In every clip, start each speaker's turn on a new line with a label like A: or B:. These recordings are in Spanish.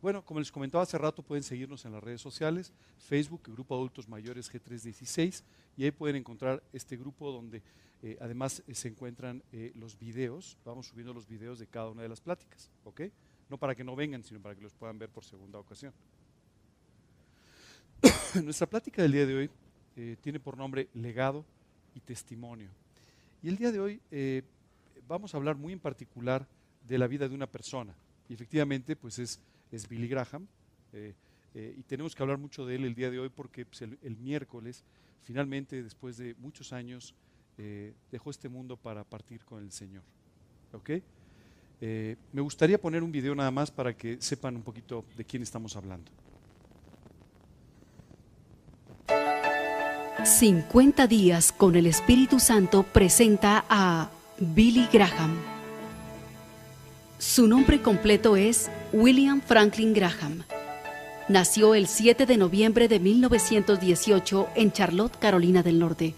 A: Bueno, como les comentaba hace rato, pueden seguirnos en las redes sociales, Facebook, Grupo Adultos Mayores G316, y ahí pueden encontrar este grupo donde eh, además eh, se encuentran eh, los videos, vamos subiendo los videos de cada una de las pláticas, ¿ok? No para que no vengan, sino para que los puedan ver por segunda ocasión. Nuestra plática del día de hoy tiene por nombre legado y testimonio. Y el día de hoy vamos a hablar muy en particular de la vida de una persona. Y efectivamente, pues es, es Billy Graham. y tenemos que hablar mucho de él el día de hoy porque pues, el, miércoles, finalmente, después de muchos años, eh, dejó este mundo para partir con el Señor. ¿Ok? Eh, me gustaría poner un video nada más para que sepan un poquito de quién estamos hablando.
B: 50 días con el Espíritu Santo presenta a Billy Graham. Su nombre completo es William Franklin Graham. Nació el 7 de noviembre de 1918 en Charlotte, Carolina del Norte.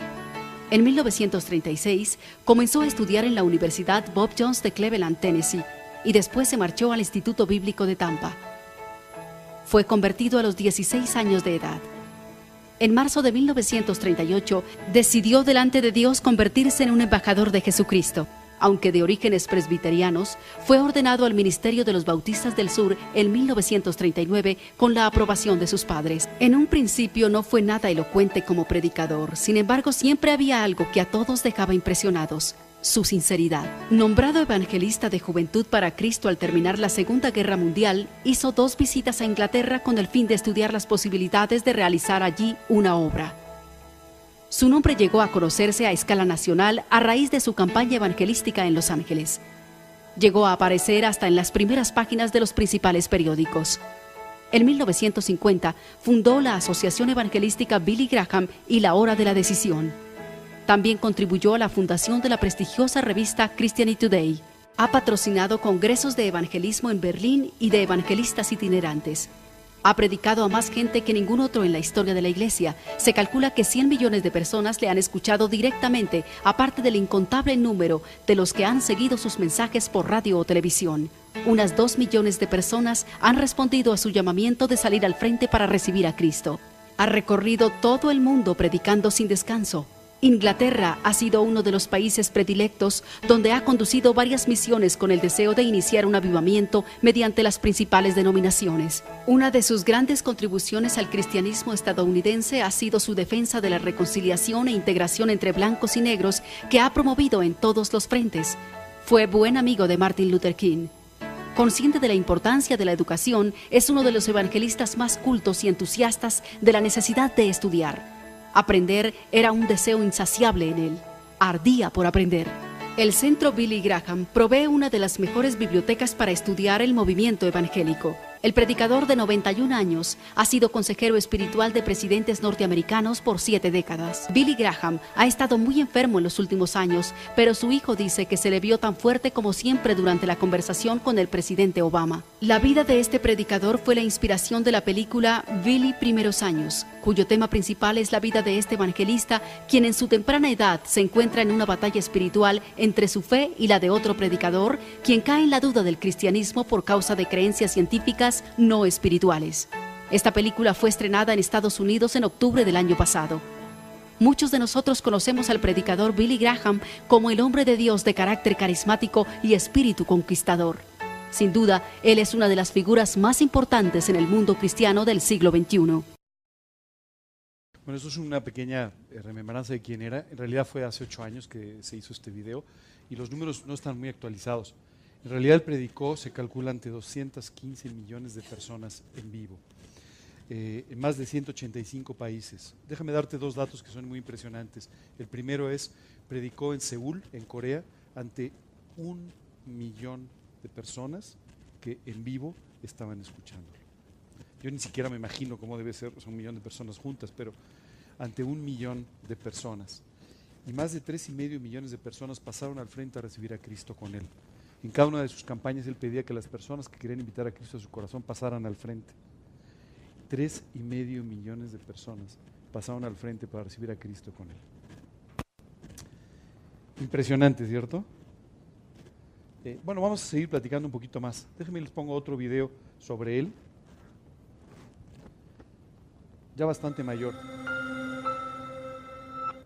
B: En 1936 comenzó a estudiar en la Universidad Bob Jones de Cleveland, Tennessee, y después se marchó al Instituto Bíblico de Tampa. Fue convertido a los 16 años de edad. En marzo de 1938 decidió delante de Dios convertirse en un embajador de Jesucristo aunque de orígenes presbiterianos, fue ordenado al Ministerio de los Bautistas del Sur en 1939 con la aprobación de sus padres. En un principio no fue nada elocuente como predicador, sin embargo siempre había algo que a todos dejaba impresionados, su sinceridad. Nombrado evangelista de juventud para Cristo al terminar la Segunda Guerra Mundial, hizo dos visitas a Inglaterra con el fin de estudiar las posibilidades de realizar allí una obra. Su nombre llegó a conocerse a escala nacional a raíz de su campaña evangelística en Los Ángeles. Llegó a aparecer hasta en las primeras páginas de los principales periódicos. En 1950 fundó la Asociación Evangelística Billy Graham y La Hora de la Decisión. También contribuyó a la fundación de la prestigiosa revista Christianity Today. Ha patrocinado congresos de evangelismo en Berlín y de evangelistas itinerantes. Ha predicado a más gente que ningún otro en la historia de la Iglesia. Se calcula que 100 millones de personas le han escuchado directamente, aparte del incontable número de los que han seguido sus mensajes por radio o televisión. Unas 2 millones de personas han respondido a su llamamiento de salir al frente para recibir a Cristo. Ha recorrido todo el mundo predicando sin descanso. Inglaterra ha sido uno de los países predilectos donde ha conducido varias misiones con el deseo de iniciar un avivamiento mediante las principales denominaciones. Una de sus grandes contribuciones al cristianismo estadounidense ha sido su defensa de la reconciliación e integración entre blancos y negros que ha promovido en todos los frentes. Fue buen amigo de Martin Luther King. Consciente de la importancia de la educación, es uno de los evangelistas más cultos y entusiastas de la necesidad de estudiar. Aprender era un deseo insaciable en él. Ardía por aprender. El Centro Billy Graham provee una de las mejores bibliotecas para estudiar el movimiento evangélico. El predicador de 91 años ha sido consejero espiritual de presidentes norteamericanos por siete décadas. Billy Graham ha estado muy enfermo en los últimos años, pero su hijo dice que se le vio tan fuerte como siempre durante la conversación con el presidente Obama. La vida de este predicador fue la inspiración de la película Billy Primeros Años, cuyo tema principal es la vida de este evangelista, quien en su temprana edad se encuentra en una batalla espiritual entre su fe y la de otro predicador, quien cae en la duda del cristianismo por causa de creencias científicas no espirituales. Esta película fue estrenada en Estados Unidos en octubre del año pasado. Muchos de nosotros conocemos al predicador Billy Graham como el hombre de Dios de carácter carismático y espíritu conquistador. Sin duda, él es una de las figuras más importantes en el mundo cristiano del siglo XXI.
A: Bueno, esto es una pequeña eh, remembranza de quién era. En realidad fue hace ocho años que se hizo este video y los números no están muy actualizados. En realidad predicó, se calcula ante 215 millones de personas en vivo, eh, en más de 185 países. Déjame darte dos datos que son muy impresionantes. El primero es, predicó en Seúl, en Corea, ante un millón de personas que en vivo estaban escuchándolo. Yo ni siquiera me imagino cómo debe ser, un millón de personas juntas, pero ante un millón de personas. Y más de tres y medio millones de personas pasaron al frente a recibir a Cristo con él. En cada una de sus campañas él pedía que las personas que querían invitar a Cristo a su corazón pasaran al frente. Tres y medio millones de personas pasaron al frente para recibir a Cristo con él. Impresionante, ¿cierto? Eh, bueno, vamos a seguir platicando un poquito más. Déjenme les pongo otro video sobre él. Ya bastante mayor.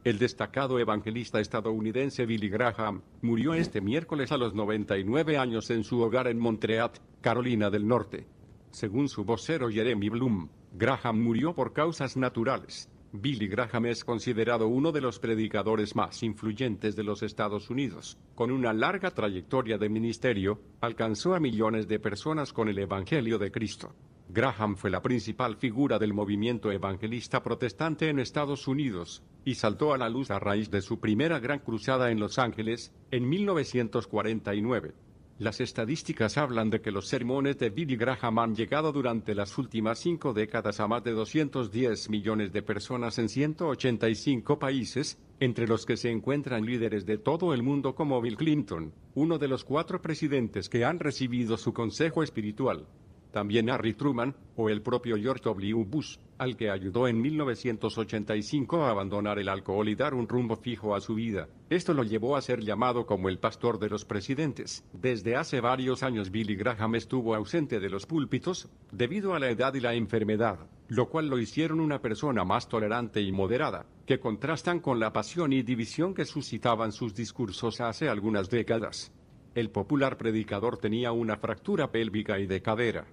C: El destacado evangelista estadounidense Billy Graham murió este miércoles a los 99 años en su hogar en Montreal, Carolina del Norte. Según su vocero Jeremy Bloom, Graham murió por causas naturales. Billy Graham es considerado uno de los predicadores más influyentes de los Estados Unidos. Con una larga trayectoria de ministerio, alcanzó a millones de personas con el Evangelio de Cristo. Graham fue la principal figura del movimiento evangelista protestante en Estados Unidos, y saltó a la luz a raíz de su primera gran cruzada en Los Ángeles, en 1949. Las estadísticas hablan de que los sermones de Billy Graham han llegado durante las últimas cinco décadas a más de 210 millones de personas en 185 países, entre los que se encuentran líderes de todo el mundo como Bill Clinton, uno de los cuatro presidentes que han recibido su consejo espiritual también Harry Truman, o el propio George W. Bush, al que ayudó en 1985 a abandonar el alcohol y dar un rumbo fijo a su vida. Esto lo llevó a ser llamado como el pastor de los presidentes. Desde hace varios años Billy Graham estuvo ausente de los púlpitos, debido a la edad y la enfermedad, lo cual lo hicieron una persona más tolerante y moderada, que contrastan con la pasión y división que suscitaban sus discursos hace algunas décadas. El popular predicador tenía una fractura pélvica y de cadera.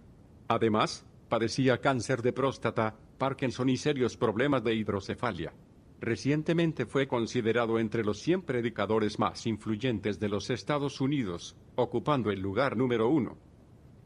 C: Además, padecía cáncer de próstata, Parkinson y serios problemas de hidrocefalia. Recientemente fue considerado entre los 100 predicadores más influyentes de los Estados Unidos, ocupando el lugar número uno.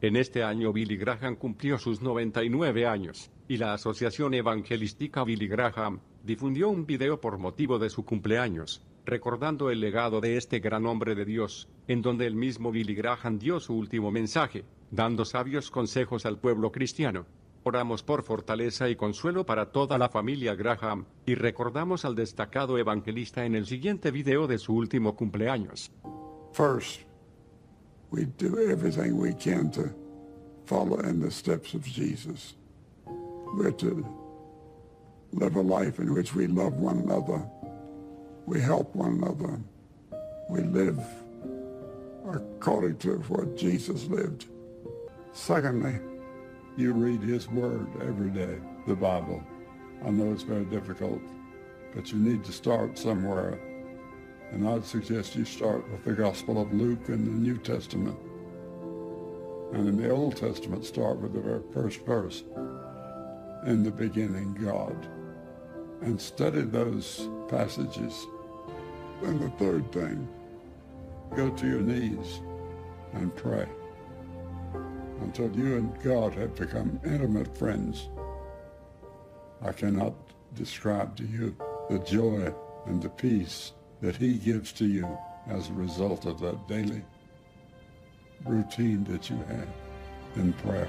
C: En este año Billy Graham cumplió sus 99 años, y la Asociación Evangelística Billy Graham difundió un video por motivo de su cumpleaños, recordando el legado de este gran hombre de Dios, en donde el mismo Billy Graham dio su último mensaje, dando sabios consejos al pueblo cristiano. Oramos por fortaleza y consuelo para toda la familia Graham, y recordamos al destacado evangelista en el siguiente video de su último cumpleaños.
D: First, we do everything we can to follow in the steps of Jesus. We're to live a life in which we love one another, we help one another, we live according to what Jesus lived. Secondly, you read his word every day, the Bible. I know it's very difficult, but you need to start somewhere. And I'd suggest you start with the Gospel of Luke in the New Testament. And in the Old Testament, start with the very first verse. In the beginning, God. And study those passages. And the third thing, go to your knees and pray until you and God have become intimate friends. I cannot describe to you the joy and the peace that he gives to you as a result of that daily routine that you have in prayer.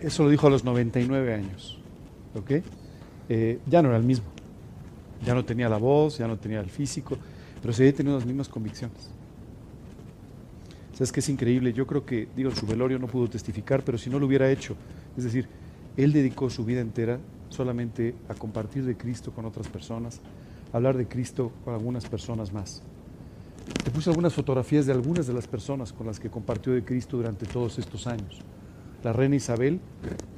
A: Eso lo dijo a los 99 años, ¿ok? Eh, ya no era el mismo, ya no tenía la voz, ya no tenía el físico, pero seguía teniendo las mismas convicciones. Es que es increíble. Yo creo que, digo, su velorio no pudo testificar, pero si no lo hubiera hecho, es decir, él dedicó su vida entera solamente a compartir de Cristo con otras personas, a hablar de Cristo con algunas personas más. Te puse algunas fotografías de algunas de las personas con las que compartió de Cristo durante todos estos años. La reina Isabel,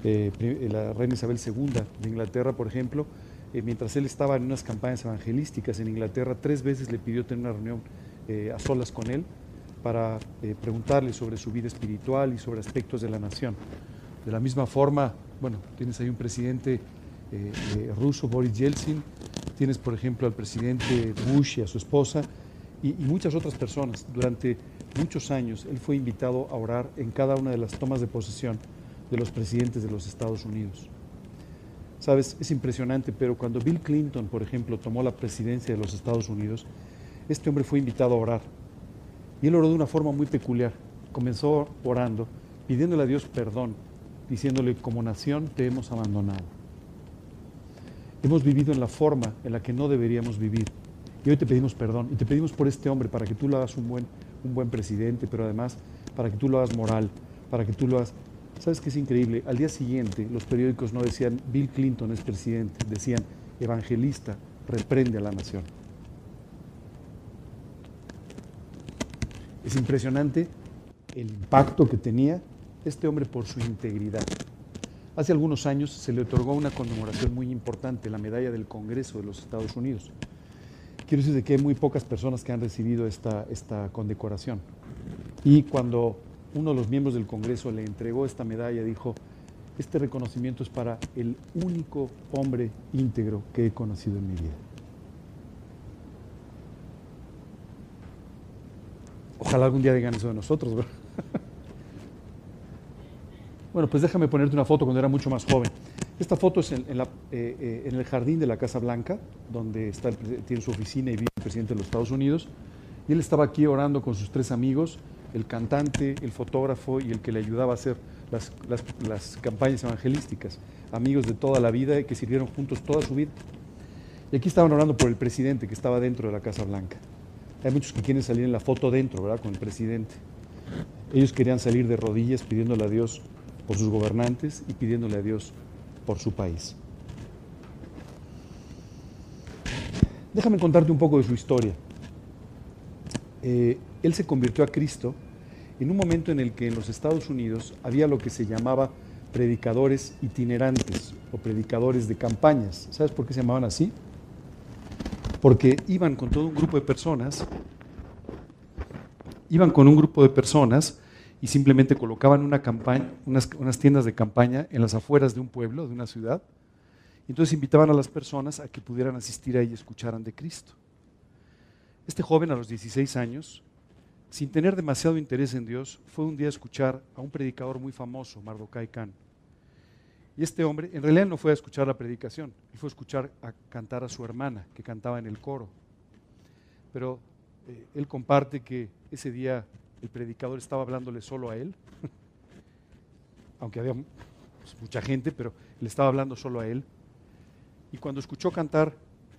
A: eh, la reina Isabel II de Inglaterra, por ejemplo, eh, mientras él estaba en unas campañas evangelísticas en Inglaterra, tres veces le pidió tener una reunión eh, a solas con él para eh, preguntarle sobre su vida espiritual y sobre aspectos de la nación. De la misma forma, bueno, tienes ahí un presidente eh, eh, ruso, Boris Yeltsin, tienes por ejemplo al presidente Bush y a su esposa y, y muchas otras personas. Durante muchos años él fue invitado a orar en cada una de las tomas de posesión de los presidentes de los Estados Unidos. Sabes, es impresionante, pero cuando Bill Clinton, por ejemplo, tomó la presidencia de los Estados Unidos, este hombre fue invitado a orar y él oró de una forma muy peculiar. Comenzó orando, pidiéndole a Dios perdón, diciéndole, como nación te hemos abandonado. Hemos vivido en la forma en la que no deberíamos vivir. Y hoy te pedimos perdón. Y te pedimos por este hombre, para que tú lo hagas un buen, un buen presidente, pero además para que tú lo hagas moral, para que tú lo hagas... ¿Sabes qué es increíble? Al día siguiente los periódicos no decían Bill Clinton es presidente, decían evangelista reprende a la nación. Es impresionante el impacto que tenía este hombre por su integridad. Hace algunos años se le otorgó una conmemoración muy importante, la Medalla del Congreso de los Estados Unidos. Quiero decir que hay muy pocas personas que han recibido esta, esta condecoración. Y cuando uno de los miembros del Congreso le entregó esta medalla, dijo, este reconocimiento es para el único hombre íntegro que he conocido en mi vida. Ojalá algún día digan eso de nosotros, ¿verdad? Bueno, pues déjame ponerte una foto cuando era mucho más joven. Esta foto es en, eh, eh, el jardín de la Casa Blanca, donde tiene su oficina y vive el presidente de los Estados Unidos. Y él estaba aquí orando con sus tres amigos, el cantante, el fotógrafo y el que le ayudaba a hacer las, las campañas evangelísticas. Amigos de toda la vida que sirvieron juntos toda su vida. Y aquí estaban orando por el presidente que estaba dentro de la Casa Blanca. Hay muchos que quieren salir en la foto dentro, ¿verdad? Con el presidente. Ellos querían salir de rodillas pidiéndole a Dios por sus gobernantes y pidiéndole a Dios por su país. Déjame contarte un poco de su historia. Eh, él se convirtió a Cristo en un momento en el que en los Estados Unidos había lo que se llamaba predicadores itinerantes o predicadores de campañas. ¿Sabes por qué se llamaban así? Porque iban con todo un grupo de personas, iban con un grupo de personas y simplemente colocaban una campaña, unas, tiendas de campaña en las afueras de un pueblo, de una ciudad. Entonces invitaban a las personas a que pudieran asistir ahí y escucharan de Cristo. Este joven a los 16 años, sin tener demasiado interés en Dios, fue un día a escuchar a un predicador muy famoso, Mardokai Khan. Y este hombre, en realidad no fue a escuchar la predicación, él fue a escuchar a cantar a su hermana, que cantaba en el coro. Pero eh, él comparte que ese día el predicador estaba hablándole solo a él, aunque había pues, mucha gente, pero le estaba hablando solo a él. Y cuando escuchó cantar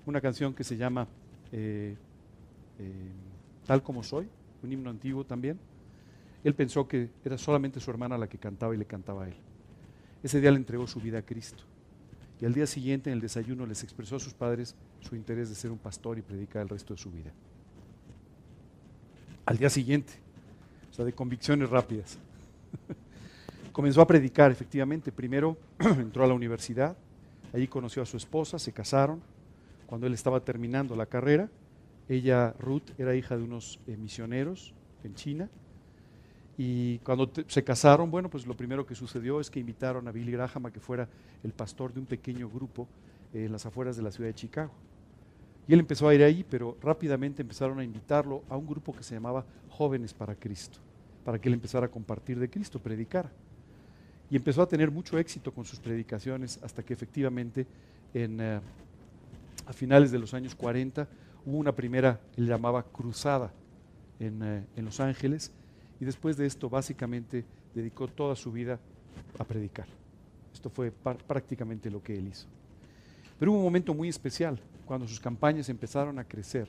A: una canción que se llama eh, eh, Tal como soy, un himno antiguo también, él pensó que era solamente su hermana la que cantaba y le cantaba a él. Ese día le entregó su vida a Cristo. Y al día siguiente en el desayuno les expresó a sus padres su interés de ser un pastor y predicar el resto de su vida. Al día siguiente, o sea, de convicciones rápidas. Comenzó a predicar, efectivamente. Primero entró a la universidad, allí conoció a su esposa, se casaron. Cuando él estaba terminando la carrera, ella, Ruth, era hija de unos eh, misioneros en China. Y cuando se casaron, bueno, pues lo primero que sucedió es que invitaron a Billy Graham a que fuera el pastor de un pequeño grupo en las afueras de la ciudad de Chicago. Y él empezó a ir ahí, pero rápidamente empezaron a invitarlo a un grupo que se llamaba Jóvenes para Cristo, para que él empezara a compartir de Cristo, predicar. Y empezó a tener mucho éxito con sus predicaciones hasta que efectivamente en, eh, a finales de los años 40 hubo una primera, él llamaba cruzada en, eh, en Los Ángeles, y después de esto básicamente dedicó toda su vida a predicar. Esto fue prácticamente lo que él hizo. Pero hubo un momento muy especial cuando sus campañas empezaron a crecer.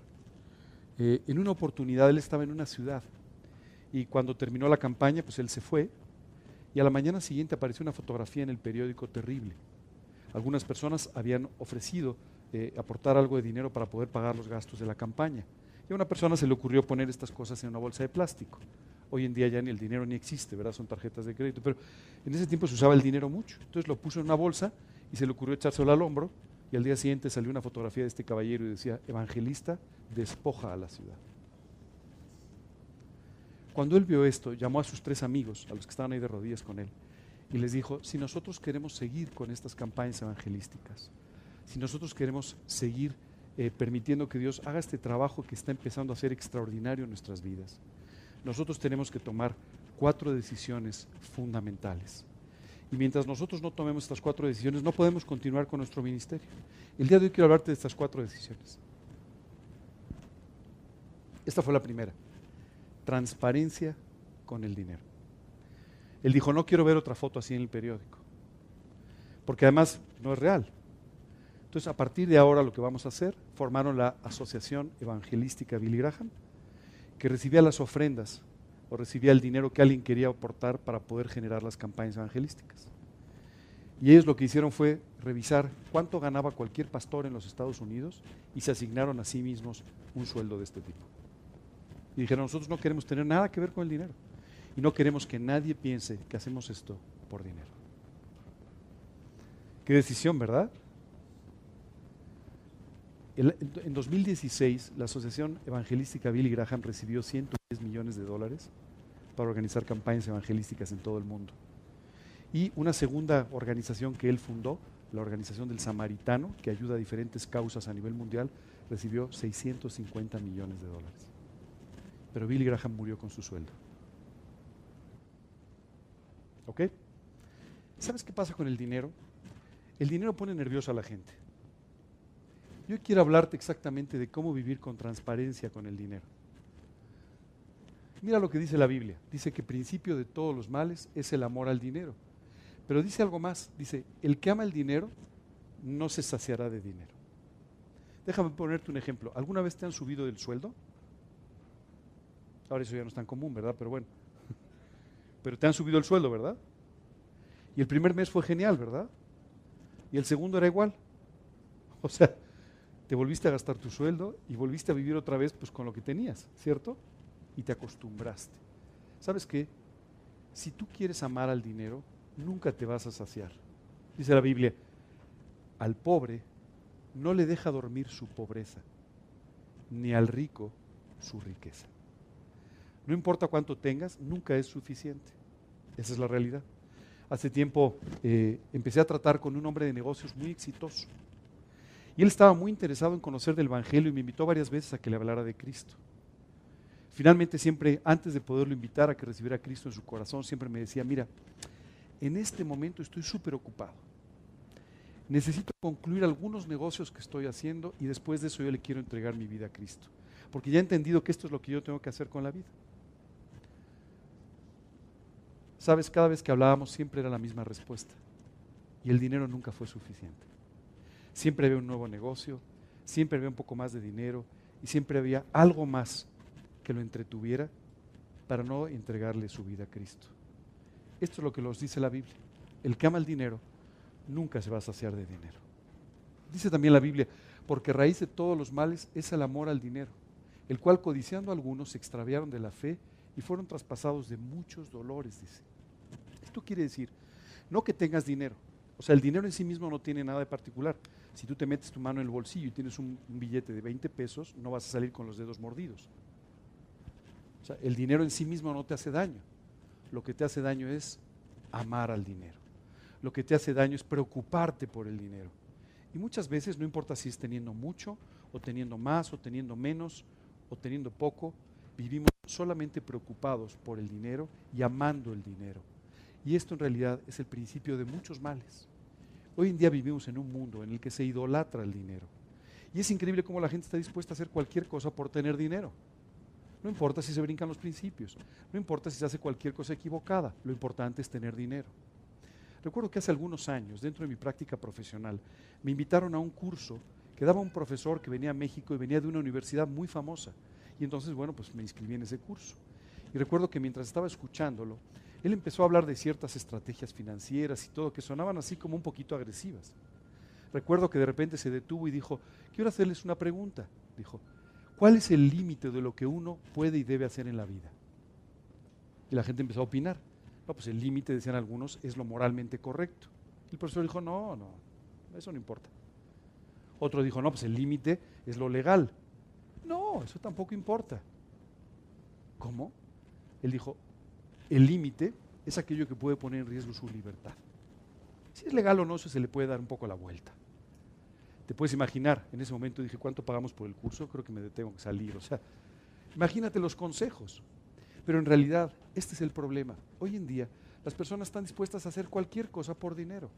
A: Eh, en una oportunidad él estaba en una ciudad y cuando terminó la campaña, pues él se fue y a la mañana siguiente apareció una fotografía en el periódico terrible. Algunas personas habían ofrecido eh, aportar algo de dinero para poder pagar los gastos de la campaña. Y a una persona se le ocurrió poner estas cosas en una bolsa de plástico. Hoy en día ya ni el dinero ni existe, ¿verdad? Son tarjetas de crédito, pero en ese tiempo se usaba el dinero mucho. Entonces lo puso en una bolsa y se le ocurrió echárselo al hombro y al día siguiente salió una fotografía de este caballero y decía, evangelista despoja a la ciudad. Cuando él vio esto, llamó a sus tres amigos, a los que estaban ahí de rodillas con él, y les dijo, si nosotros queremos seguir con estas campañas evangelísticas, si nosotros queremos seguir eh, permitiendo que Dios haga este trabajo que está empezando a ser extraordinario en nuestras vidas, nosotros tenemos que tomar cuatro decisiones fundamentales. Y mientras nosotros no tomemos estas cuatro decisiones, no podemos continuar con nuestro ministerio. El día de hoy quiero hablarte de estas cuatro decisiones. Esta fue la primera. Transparencia con el dinero. Él dijo, no quiero ver otra foto así en el periódico. Porque además no es real. Entonces, a partir de ahora lo que vamos a hacer, formaron la Asociación Evangelística Billy Graham, que recibía las ofrendas o recibía el dinero que alguien quería aportar para poder generar las campañas evangelísticas. Y ellos lo que hicieron fue revisar cuánto ganaba cualquier pastor en los Estados Unidos y se asignaron a sí mismos un sueldo de este tipo. Y dijeron, nosotros no queremos tener nada que ver con el dinero. Y no queremos que nadie piense que hacemos esto por dinero. Qué decisión, ¿verdad? En 2016, la Asociación Evangelística Billy Graham recibió 110 millones de dólares para organizar campañas evangelísticas en todo el mundo. Y una segunda organización que él fundó, la Organización del Samaritano, que ayuda a diferentes causas a nivel mundial, recibió 650 millones de dólares. Pero Billy Graham murió con su sueldo. ¿Ok? ¿Sabes qué pasa con el dinero? El dinero pone nerviosa a la gente. Yo quiero hablarte exactamente de cómo vivir con transparencia con el dinero. Mira lo que dice la Biblia. Dice que principio de todos los males es el amor al dinero. Pero dice algo más. Dice, el que ama el dinero no se saciará de dinero. Déjame ponerte un ejemplo. ¿Alguna vez te han subido del sueldo? Ahora eso ya no es tan común, ¿verdad? Pero bueno. Pero te han subido el sueldo, ¿verdad? Y el primer mes fue genial, ¿verdad? Y el segundo era igual. O sea, te volviste a gastar tu sueldo y volviste a vivir otra vez pues con lo que tenías, ¿cierto? Y te acostumbraste. ¿Sabes qué? Si tú quieres amar al dinero, nunca te vas a saciar. Dice la Biblia, al pobre no le deja dormir su pobreza, ni al rico su riqueza. No importa cuánto tengas, nunca es suficiente. Esa es la realidad. Hace tiempo eh, empecé a tratar con un hombre de negocios muy exitoso y él estaba muy interesado en conocer del Evangelio y me invitó varias veces a que le hablara de Cristo. Finalmente, siempre, antes de poderlo invitar a que recibiera a Cristo en su corazón, siempre me decía, mira, en este momento estoy súper ocupado. Necesito concluir algunos negocios que estoy haciendo y después de eso yo le quiero entregar mi vida a Cristo. Porque ya he entendido que esto es lo que yo tengo que hacer con la vida. Sabes, cada vez que hablábamos siempre era la misma respuesta. Y el dinero nunca fue suficiente. Siempre había un nuevo negocio, siempre había un poco más de dinero y siempre había algo más que lo entretuviera para no entregarle su vida a Cristo. Esto es lo que nos dice la Biblia. El que ama el dinero nunca se va a saciar de dinero. Dice también la Biblia, porque raíz de todos los males es el amor al dinero, el cual codiciando algunos se extraviaron de la fe y fueron traspasados de muchos dolores, dice. Esto quiere decir, no que tengas dinero, o sea, el dinero en sí mismo no tiene nada de particular. Si tú te metes tu mano en el bolsillo y tienes un, billete de 20 pesos, no vas a salir con los dedos mordidos. O sea, el dinero en sí mismo no te hace daño. Lo que te hace daño es amar al dinero. Lo que te hace daño es preocuparte por el dinero. Y muchas veces, no importa si es teniendo mucho, o teniendo más, o teniendo menos, o teniendo poco, vivimos solamente preocupados por el dinero y amando el dinero. Y esto en realidad es el principio de muchos males. Hoy en día vivimos en un mundo en el que se idolatra el dinero. Y es increíble cómo la gente está dispuesta a hacer cualquier cosa por tener dinero. No importa si se brincan los principios, no importa si se hace cualquier cosa equivocada, lo importante es tener dinero. Recuerdo que hace algunos años, dentro de mi práctica profesional, me invitaron a un curso que daba un profesor que venía a México y venía de una universidad muy famosa. Y entonces, bueno, pues me inscribí en ese curso. Y recuerdo que mientras estaba escuchándolo, él empezó a hablar de ciertas estrategias financieras y todo, que sonaban así como un poquito agresivas. Recuerdo que de repente se detuvo y dijo, quiero hacerles una pregunta. Dijo, ¿cuál es el límite de lo que uno puede y debe hacer en la vida? Y la gente empezó a opinar. No, pues el límite, decían algunos, es lo moralmente correcto. El profesor dijo, no, no, eso no importa. Otro dijo, no, pues el límite es lo legal. No, eso tampoco importa. ¿Cómo? Él dijo, el límite es aquello que puede poner en riesgo su libertad. Si es legal o no, eso se le puede dar un poco la vuelta. Te puedes imaginar, en ese momento dije, ¿cuánto pagamos por el curso? Creo que me tengo que salir. O sea, imagínate los consejos. Pero en realidad, este es el problema. Hoy en día, las personas están dispuestas a hacer cualquier cosa por dinero.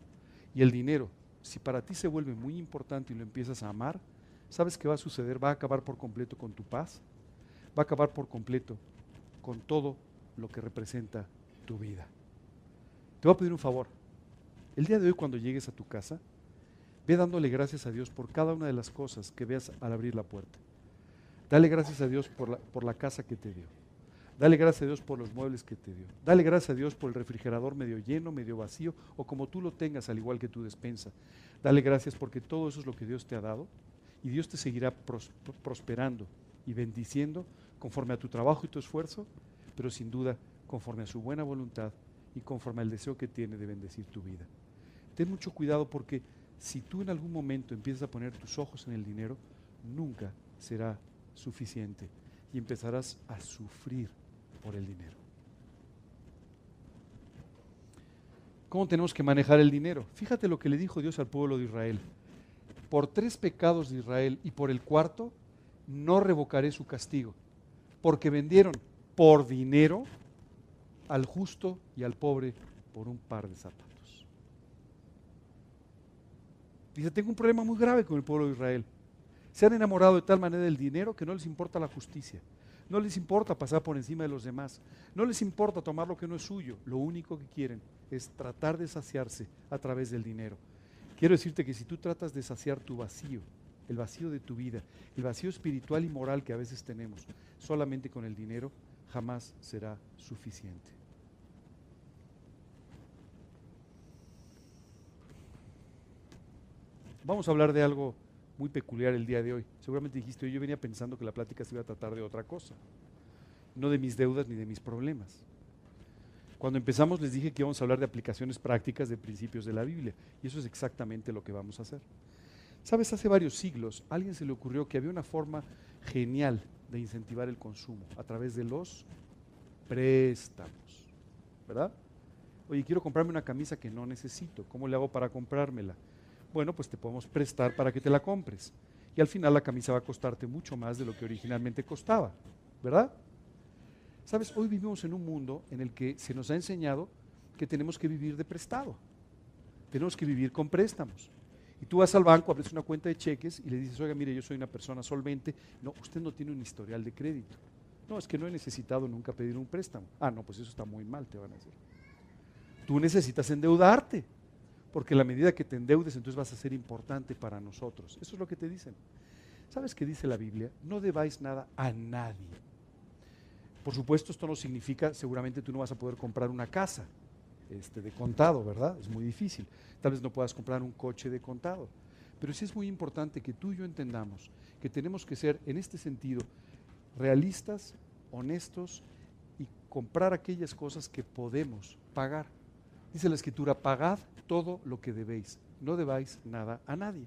A: Y el dinero, si para ti se vuelve muy importante y lo empiezas a amar, ¿sabes qué va a suceder? Va a acabar por completo con tu paz, va a acabar por completo con todo lo que representa tu vida. Te voy a pedir un favor. El día de hoy cuando llegues a tu casa, ve dándole gracias a Dios por cada una de las cosas que veas al abrir la puerta. Dale gracias a Dios por la, por la casa que te dio. Dale gracias a Dios por los muebles que te dio. Dale gracias a Dios por el refrigerador medio lleno, medio vacío, o como tú lo tengas, al igual que tu despensa. Dale gracias porque todo eso es lo que Dios te ha dado y Dios te seguirá prosperando y bendiciendo conforme a tu trabajo y tu esfuerzo pero sin duda conforme a su buena voluntad y conforme al deseo que tiene de bendecir tu vida. ten mucho cuidado porque si tú en algún momento empiezas a poner tus ojos en el dinero, nunca será suficiente y empezarás a sufrir por el dinero. ¿Cómo tenemos que manejar el dinero? Fíjate lo que le dijo Dios al pueblo de Israel. Por tres pecados de Israel y por el cuarto, no revocaré su castigo, porque vendieron por dinero al justo y al pobre por un par de zapatos. Dice, tengo un problema muy grave con el pueblo de Israel. Se han enamorado de tal manera del dinero que no les importa la justicia. No les importa pasar por encima de los demás. No les importa tomar lo que no es suyo. Lo único que quieren es tratar de saciarse a través del dinero. Quiero decirte que si tú tratas de saciar tu vacío, el vacío de tu vida, el vacío espiritual y moral que a veces tenemos, solamente con el dinero, jamás será suficiente. Vamos a hablar de algo muy peculiar el día de hoy. Seguramente dijiste, yo venía pensando que la plática se iba a tratar de otra cosa, no de mis deudas ni de mis problemas. Cuando empezamos les dije que íbamos a hablar de aplicaciones prácticas de principios de la Biblia, y eso es exactamente lo que vamos a hacer. Sabes, hace varios siglos alguien se le ocurrió que había una forma genial de incentivar el consumo a través de los préstamos, ¿verdad? Oye, quiero comprarme una camisa que no necesito, ¿cómo le hago para comprármela? Bueno, pues te podemos prestar para que te la compres. Y al final la camisa va a costarte mucho más de lo que originalmente costaba, ¿verdad? Sabes, hoy vivimos en un mundo en el que se nos ha enseñado que tenemos que vivir de prestado. Tenemos que vivir con préstamos. Y tú vas al banco, abres una cuenta de cheques y le dices, oiga, mire, yo soy una persona solvente. No, usted no tiene un historial de crédito. No, es que no he necesitado nunca pedir un préstamo. Ah, no, pues eso está muy mal, te van a decir. Tú necesitas endeudarte porque la medida que te endeudes entonces vas a ser importante para nosotros. Eso es lo que te dicen. ¿Sabes qué dice la Biblia? No debáis nada a nadie. Por supuesto, esto no significa, seguramente tú no vas a poder comprar una casa este, de contado, ¿verdad? Es muy difícil. Tal vez no puedas comprar un coche de contado. Pero sí es muy importante que tú y yo entendamos que tenemos que ser, en este sentido, realistas, honestos y comprar aquellas cosas que podemos pagar. Dice la escritura, pagad todo lo que debéis, no debáis nada a nadie.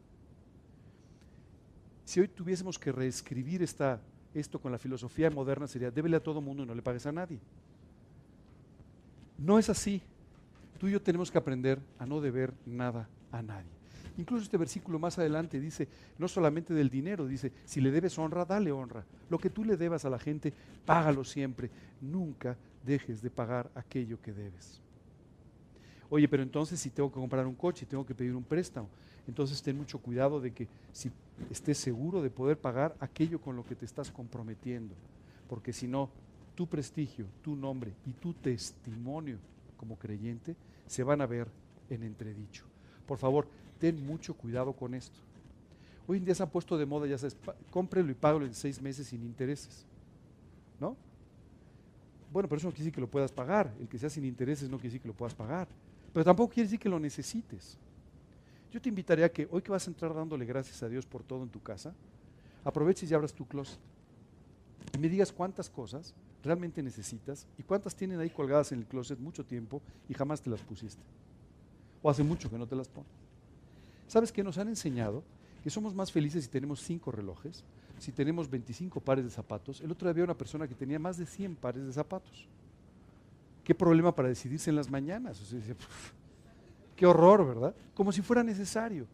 A: Si hoy tuviésemos que reescribir esta, esto con la filosofía moderna sería, débele a todo mundo y no le pagues a nadie. No es así. Tú y yo tenemos que aprender a no deber nada a nadie. Incluso este versículo más adelante dice, no solamente del dinero, dice, si le debes honra, dale honra. Lo que tú le debas a la gente, págalo siempre. Nunca dejes de pagar aquello que debes. Oye, pero entonces si tengo que comprar un coche, tengo que pedir un préstamo, entonces ten mucho cuidado de que si estés seguro de poder pagar aquello con lo que te estás comprometiendo, porque si no, tu prestigio, tu nombre y tu testimonio como creyente se van a ver en entredicho. Por favor, ten mucho cuidado con esto. Hoy en día se ha puesto de moda, ya sabes, cómprelo y págalo en seis meses sin intereses. ¿No? Bueno, pero eso no quiere decir que lo puedas pagar. El que sea sin intereses no quiere decir que lo puedas pagar. Pero tampoco quiere decir que lo necesites. Yo te invitaría a que hoy que vas a entrar dándole gracias a Dios por todo en tu casa, aproveches y abras tu closet. Y me digas cuántas cosas realmente necesitas y cuántas tienen ahí colgadas en el closet mucho tiempo y jamás te las pusiste. O hace mucho que no te las pones. ¿Sabes qué nos han enseñado? Que somos más felices si tenemos cinco relojes, si tenemos 25 pares de zapatos. El otro día había una persona que tenía más de 100 pares de zapatos. ¿Qué problema para decidirse en las mañanas? qué horror, ¿verdad? Como si fuera necesario.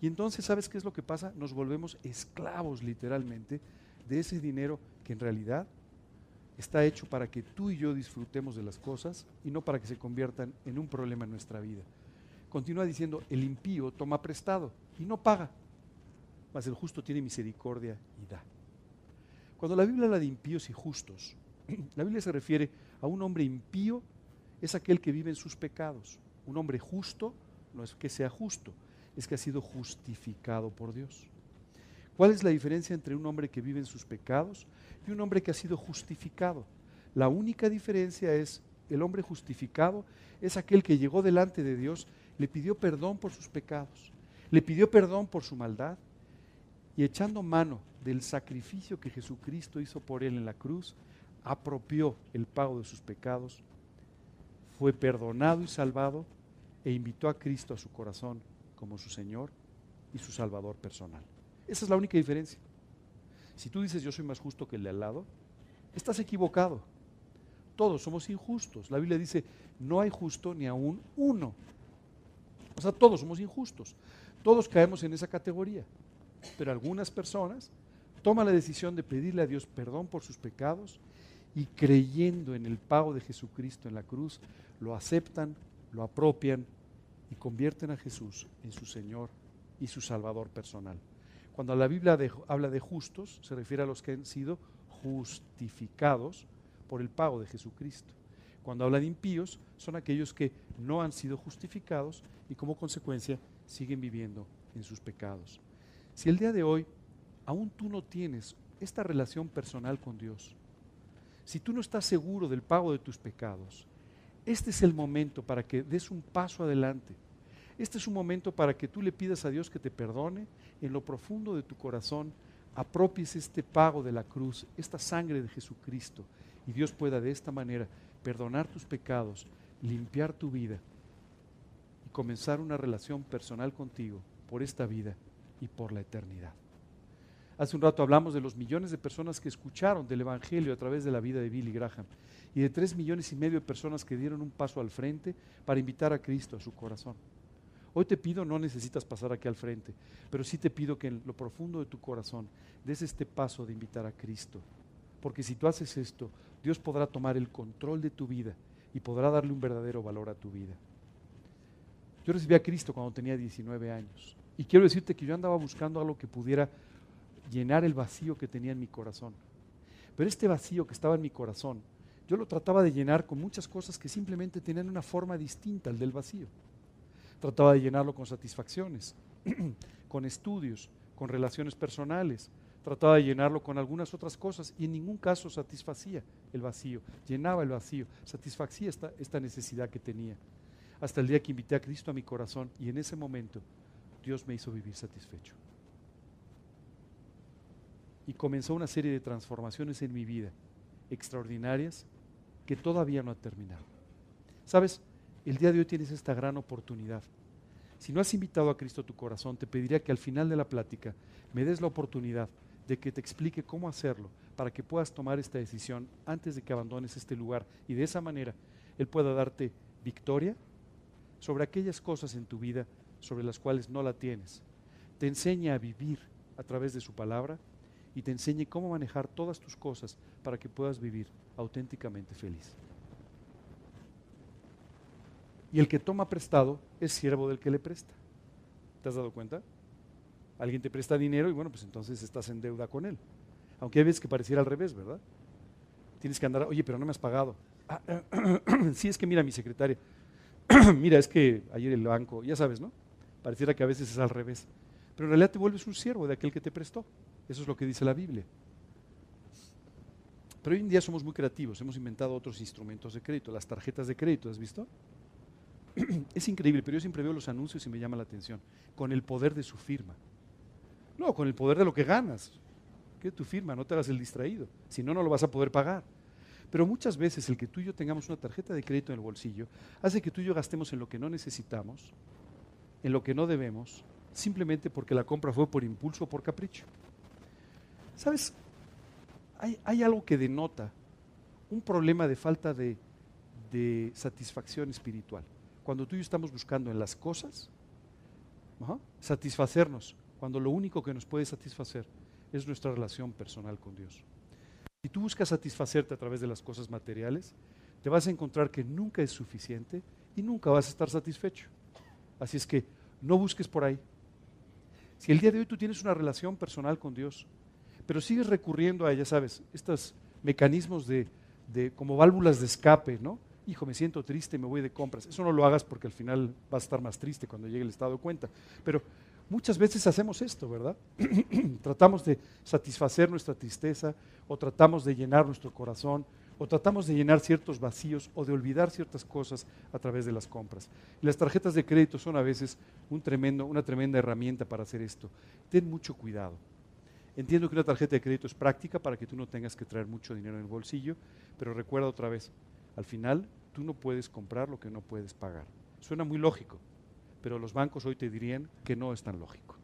A: Y entonces, ¿sabes qué es lo que pasa? Nos volvemos esclavos literalmente de ese dinero que en realidad está hecho para que tú y yo disfrutemos de las cosas y no para que se conviertan en un problema en nuestra vida. Continúa diciendo, el impío toma prestado y no paga, mas el justo tiene misericordia y da. Cuando la Biblia habla de impíos y justos, la Biblia se refiere a un hombre impío, es aquel que vive en sus pecados. Un hombre justo no es que sea justo, es que ha sido justificado por Dios. ¿Cuál es la diferencia entre un hombre que vive en sus pecados y un hombre que ha sido justificado? La única diferencia es el hombre justificado es aquel que llegó delante de Dios, le pidió perdón por sus pecados, le pidió perdón por su maldad y echando mano del sacrificio que Jesucristo hizo por él en la cruz, apropió el pago de sus pecados, fue perdonado y salvado e invitó a Cristo a su corazón como su Señor y su Salvador personal. Esa es la única diferencia. Si tú dices yo soy más justo que el de al lado, estás equivocado. Todos somos injustos. La Biblia dice, no hay justo ni aún uno. O sea, todos somos injustos. Todos caemos en esa categoría. Pero algunas personas toman la decisión de pedirle a Dios perdón por sus pecados y creyendo en el pago de Jesucristo en la cruz, lo aceptan, lo apropian y convierten a Jesús en su Señor y su Salvador personal. Cuando la Biblia habla de justos, se refiere a los que han sido justificados por el pago de Jesucristo. Cuando habla de impíos, son aquellos que no han sido justificados y como consecuencia siguen viviendo en sus pecados. Si el día de hoy aún tú no tienes esta relación personal con Dios, si tú no estás seguro del pago de tus pecados, este es el momento para que des un paso adelante. Este es un momento para que tú le pidas a Dios que te perdone en lo profundo de tu corazón, apropies este pago de la cruz, esta sangre de Jesucristo, y Dios pueda de esta manera perdonar tus pecados, limpiar tu vida y comenzar una relación personal contigo por esta vida y por la eternidad. Hace un rato hablamos de los millones de personas que escucharon del Evangelio a través de la vida de Billy Graham y de tres millones y medio de personas que dieron un paso al frente para invitar a Cristo a su corazón. Hoy te pido, no necesitas pasar aquí al frente, pero sí te pido que en lo profundo de tu corazón des este paso de invitar a Cristo. Porque si tú haces esto, Dios podrá tomar el control de tu vida y podrá darle un verdadero valor a tu vida. Yo recibí a Cristo cuando tenía 19 años. Y quiero decirte que yo andaba buscando algo que pudiera llenar el vacío que tenía en mi corazón. Pero este vacío que estaba en mi corazón, yo lo trataba de llenar con muchas cosas que simplemente tenían una forma distinta al del vacío. Trataba de llenarlo con satisfacciones, con estudios, con relaciones personales. Trataba de llenarlo con algunas otras cosas y en ningún caso satisfacía el vacío, llenaba el vacío, satisfacía esta, necesidad que tenía. Hasta el día que invité a Cristo a mi corazón y en ese momento Dios me hizo vivir satisfecho y comenzó una serie de transformaciones en mi vida extraordinarias que todavía no ha terminado. Sabes, el día de hoy tienes esta gran oportunidad. Si no has invitado a Cristo a tu corazón, te pediría que al final de la plática me des la oportunidad de que te explique cómo hacerlo para que puedas tomar esta decisión antes de que abandones este lugar y de esa manera Él pueda darte victoria sobre aquellas cosas en tu vida sobre las cuales no la tienes. Te enseña a vivir a través de su palabra y te enseñe cómo manejar todas tus cosas para que puedas vivir auténticamente feliz. Y el que toma prestado es siervo del que le presta. ¿Te has dado cuenta? Alguien te presta dinero y bueno, pues entonces estás en deuda con él. Aunque hay veces que pareciera al revés, ¿verdad? Tienes que andar, oye, pero no me has pagado. Ah, sí, es que mira mi secretaria. mira, es que ayer el banco, ya sabes, ¿no? Pareciera que a veces es al revés. Pero en realidad te vuelves un siervo de aquel que te prestó. Eso es lo que dice la Biblia. Pero hoy en día somos muy creativos, hemos inventado otros instrumentos de crédito, las tarjetas de crédito, ¿has visto? es increíble, pero yo siempre veo los anuncios y me llama la atención, con el poder de su firma. No, con el poder de lo que ganas. Que tu firma, no te hagas el distraído, si no, no lo vas a poder pagar. Pero muchas veces el que tú y yo tengamos una tarjeta de crédito en el bolsillo hace que tú y yo gastemos en lo que no necesitamos, en lo que no debemos, simplemente porque la compra fue por impulso o por capricho. ¿Sabes? Hay, algo que denota un problema de falta de, satisfacción espiritual. Cuando tú y yo estamos buscando en las cosas, satisfacernos, cuando lo único que nos puede satisfacer es nuestra relación personal con Dios. Si tú buscas satisfacerte a través de las cosas materiales, te vas a encontrar que nunca es suficiente y nunca vas a estar satisfecho. Así es que no busques por ahí. Si el día de hoy tú tienes una relación personal con Dios, pero sigues recurriendo a, ya sabes, estos mecanismos de, como válvulas de escape, ¿no? Hijo, me siento triste, me voy de compras. Eso no lo hagas porque al final vas a estar más triste cuando llegue el estado de cuenta. Pero muchas veces hacemos esto, ¿verdad? tratamos de satisfacer nuestra tristeza o tratamos de llenar nuestro corazón o tratamos de llenar ciertos vacíos o de olvidar ciertas cosas a través de las compras. Las tarjetas de crédito son a veces un tremendo, una tremenda herramienta para hacer esto. Ten mucho cuidado. Entiendo que una tarjeta de crédito es práctica para que tú no tengas que traer mucho dinero en el bolsillo, pero recuerda otra vez, al final tú no puedes comprar lo que no puedes pagar. Suena muy lógico, pero los bancos hoy te dirían que no es tan lógico.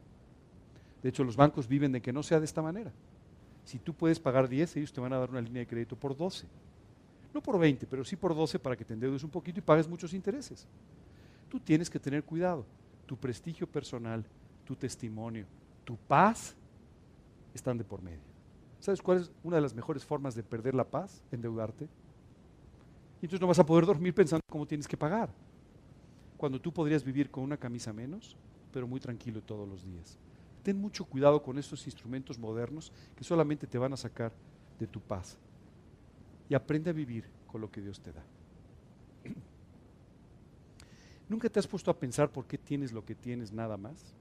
A: De hecho, los bancos viven de que no sea de esta manera. Si tú puedes pagar 10, ellos te van a dar una línea de crédito por 12. No por 20, pero sí por 12 para que te endeudes un poquito y pagues muchos intereses. Tú tienes que tener cuidado. Tu prestigio personal, tu testimonio, tu paz están de por medio. ¿Sabes cuál es una de las mejores formas de perder la paz? Endeudarte. Y entonces no vas a poder dormir pensando cómo tienes que pagar. Cuando tú podrías vivir con una camisa menos, pero muy tranquilo todos los días. Ten mucho cuidado con estos instrumentos modernos que solamente te van a sacar de tu paz. Y aprende a vivir con lo que Dios te da. ¿Nunca te has puesto a pensar por qué tienes lo que tienes nada más?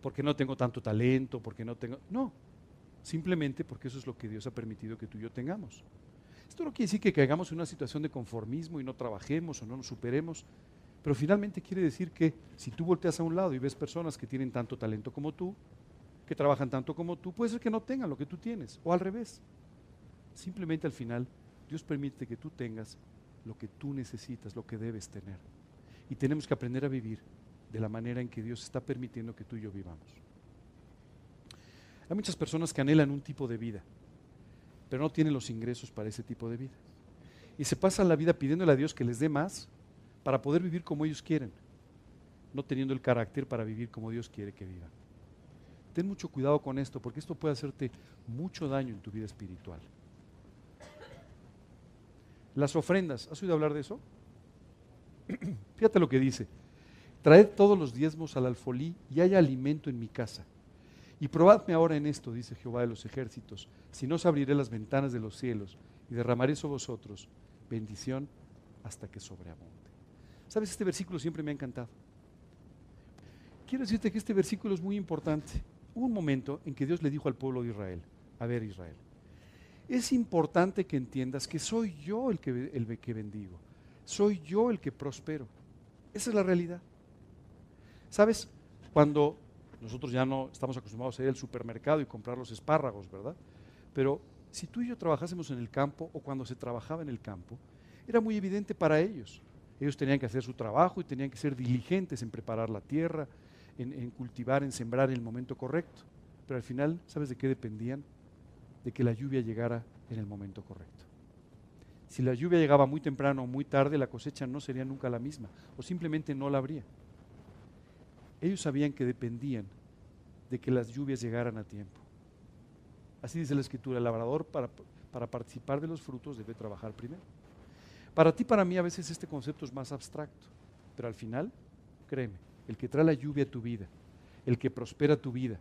A: porque no tengo tanto talento, porque no tengo... No, simplemente porque eso es lo que Dios ha permitido que tú y yo tengamos. Esto no quiere decir que caigamos en una situación de conformismo y no trabajemos o no nos superemos, pero finalmente quiere decir que si tú volteas a un lado y ves personas que tienen tanto talento como tú, que trabajan tanto como tú, puede ser que no tengan lo que tú tienes, o al revés. Simplemente al final, Dios permite que tú tengas lo que tú necesitas, lo que debes tener. Y tenemos que aprender a vivir de la manera en que Dios está permitiendo que tú y yo vivamos. Hay muchas personas que anhelan un tipo de vida, pero no tienen los ingresos para ese tipo de vida. Y se pasan la vida pidiéndole a Dios que les dé más para poder vivir como ellos quieren, no teniendo el carácter para vivir como Dios quiere que vivan. Ten mucho cuidado con esto, porque esto puede hacerte mucho daño en tu vida espiritual. Las ofrendas, ¿has oído hablar de eso? Fíjate lo que dice. Traed todos los diezmos al alfolí y haya alimento en mi casa. Y probadme ahora en esto, dice Jehová de los ejércitos, si no os abriré las ventanas de los cielos y derramaré sobre vosotros bendición hasta que sobreabunde. ¿Sabes? Este versículo siempre me ha encantado. Quiero decirte que este versículo es muy importante. Hubo un momento en que Dios le dijo al pueblo de Israel, a ver Israel, es importante que entiendas que soy yo el que, el que bendigo, soy yo el que prospero. Esa es la realidad. ¿Sabes? Cuando nosotros ya no estamos acostumbrados a ir al supermercado y comprar los espárragos, ¿verdad? Pero si tú y yo trabajásemos en el campo o cuando se trabajaba en el campo, era muy evidente para ellos. Ellos tenían que hacer su trabajo y tenían que ser diligentes en preparar la tierra, en, en cultivar, en sembrar en el momento correcto. Pero al final, ¿sabes de qué dependían? De que la lluvia llegara en el momento correcto. Si la lluvia llegaba muy temprano o muy tarde, la cosecha no sería nunca la misma, o simplemente no la habría. Ellos sabían que dependían de que las lluvias llegaran a tiempo. Así dice la escritura, el labrador para, para participar de los frutos debe trabajar primero. Para ti, para mí, a veces este concepto es más abstracto, pero al final, créeme, el que trae la lluvia a tu vida, el que prospera tu vida,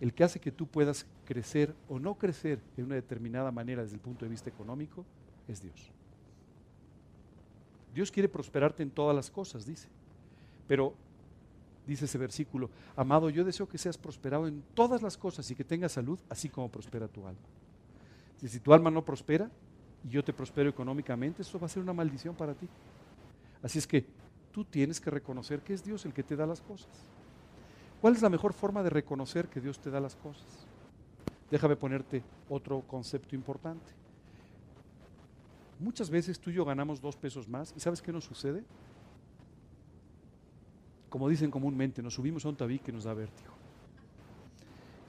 A: el que hace que tú puedas crecer o no crecer de una determinada manera desde el punto de vista económico, es Dios. Dios quiere prosperarte en todas las cosas, dice, pero dice ese versículo, amado, yo deseo que seas prosperado en todas las cosas y que tengas salud, así como prospera tu alma. Si, tu alma no prospera y yo te prospero económicamente, eso va a ser una maldición para ti. Así es que tú tienes que reconocer que es Dios el que te da las cosas. ¿Cuál es la mejor forma de reconocer que Dios te da las cosas? Déjame ponerte otro concepto importante. Muchas veces tú y yo ganamos dos pesos más y ¿sabes qué nos sucede? Como dicen comúnmente, nos subimos a un tabique que nos da vértigo.